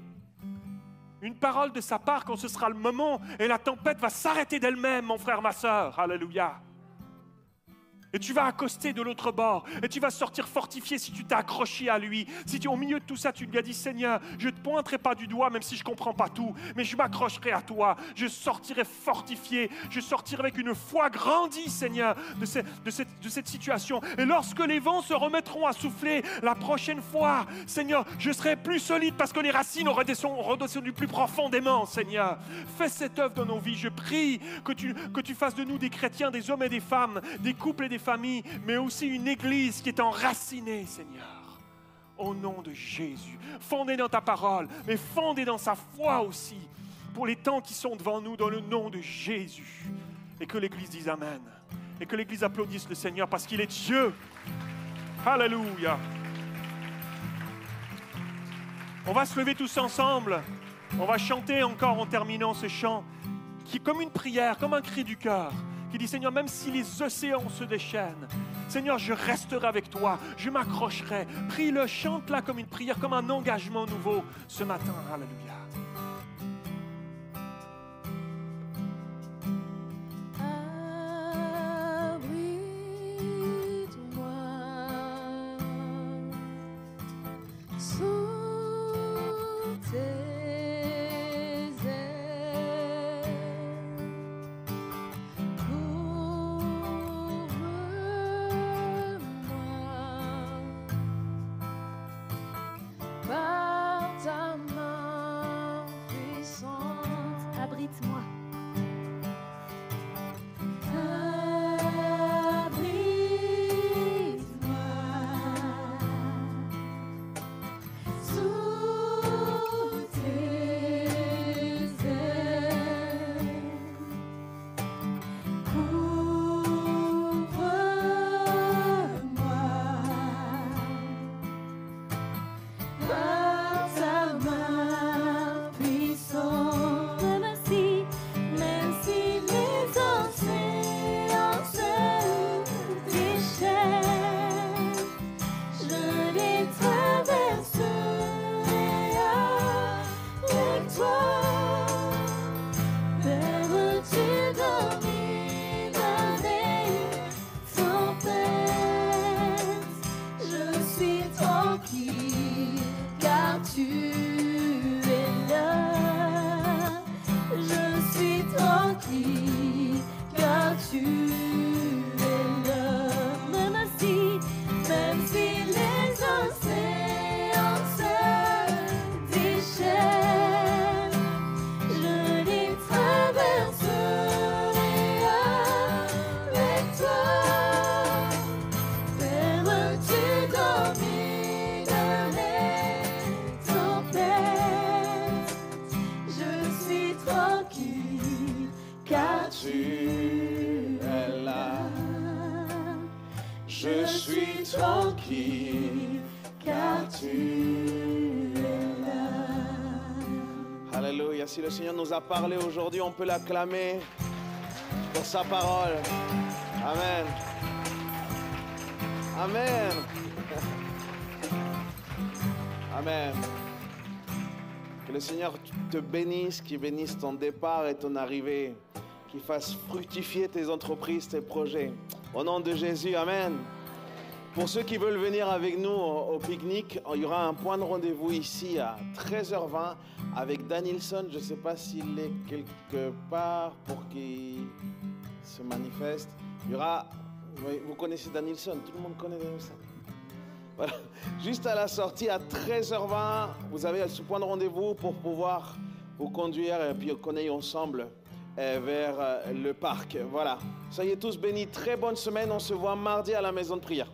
Une parole de sa part quand ce sera le moment et la tempête va s'arrêter d'elle-même, mon frère, ma soeur. Alléluia. Et tu vas accoster de l'autre bord. Et tu vas sortir fortifié si tu t'es accroché à lui. Si au milieu de tout ça, tu lui as dit Seigneur, je ne te pointerai pas du doigt, même si je ne comprends pas tout, mais je m'accrocherai à toi. Je sortirai fortifié. Je sortirai avec une foi grandie, Seigneur, de, de, cette, de cette situation. Et lorsque les vents se remettront à souffler la prochaine fois, Seigneur, je serai plus solide parce que les racines auront redescendu plus profondément, Seigneur. Fais cette œuvre dans nos vies. Je prie que tu, que tu fasses de nous des chrétiens, des hommes et des femmes, des couples et des famille, mais aussi une église qui est enracinée, Seigneur. Au nom de Jésus. Fondée dans ta parole, mais fondée dans sa foi aussi. Pour les temps qui sont devant nous, dans le nom de Jésus. Et que l'église dise Amen. Et que l'église applaudisse le Seigneur parce qu'il est Dieu. Alléluia. On va se lever tous ensemble. On va chanter encore en terminant ce chant qui est comme une prière, comme un cri du cœur qui dit Seigneur, même si les océans se déchaînent, Seigneur, je resterai avec toi, je m'accrocherai. Prie-le, chante-la comme une prière, comme un engagement nouveau ce matin. Alléluia. Si le Seigneur nous a parlé aujourd'hui, on peut l'acclamer pour sa parole. Amen. Amen. <laughs> Amen. Que le Seigneur te bénisse, qu'il bénisse ton départ et ton arrivée, qu'il fasse fructifier tes entreprises, tes projets. Au nom de Jésus, Amen. Pour ceux qui veulent venir avec nous au, pique-nique, il y aura un point de rendez-vous ici à 13h20 avec Danielson, je ne sais pas s'il est quelque part pour qu'il se manifeste. Il y aura, vous connaissez Danielson, tout le monde connaît Danielson. Voilà. Juste à la sortie, à 13h20, vous avez ce point de rendez-vous pour pouvoir vous conduire et puis qu'on aille ensemble euh, vers euh, le parc. Voilà. Soyez tous bénis. Très bonne semaine. On se voit mardi à la maison de prière.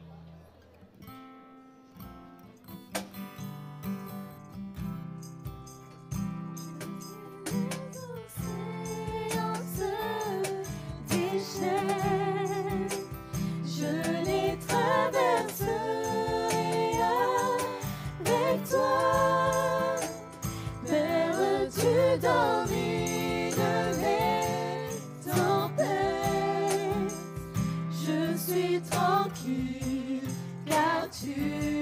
you.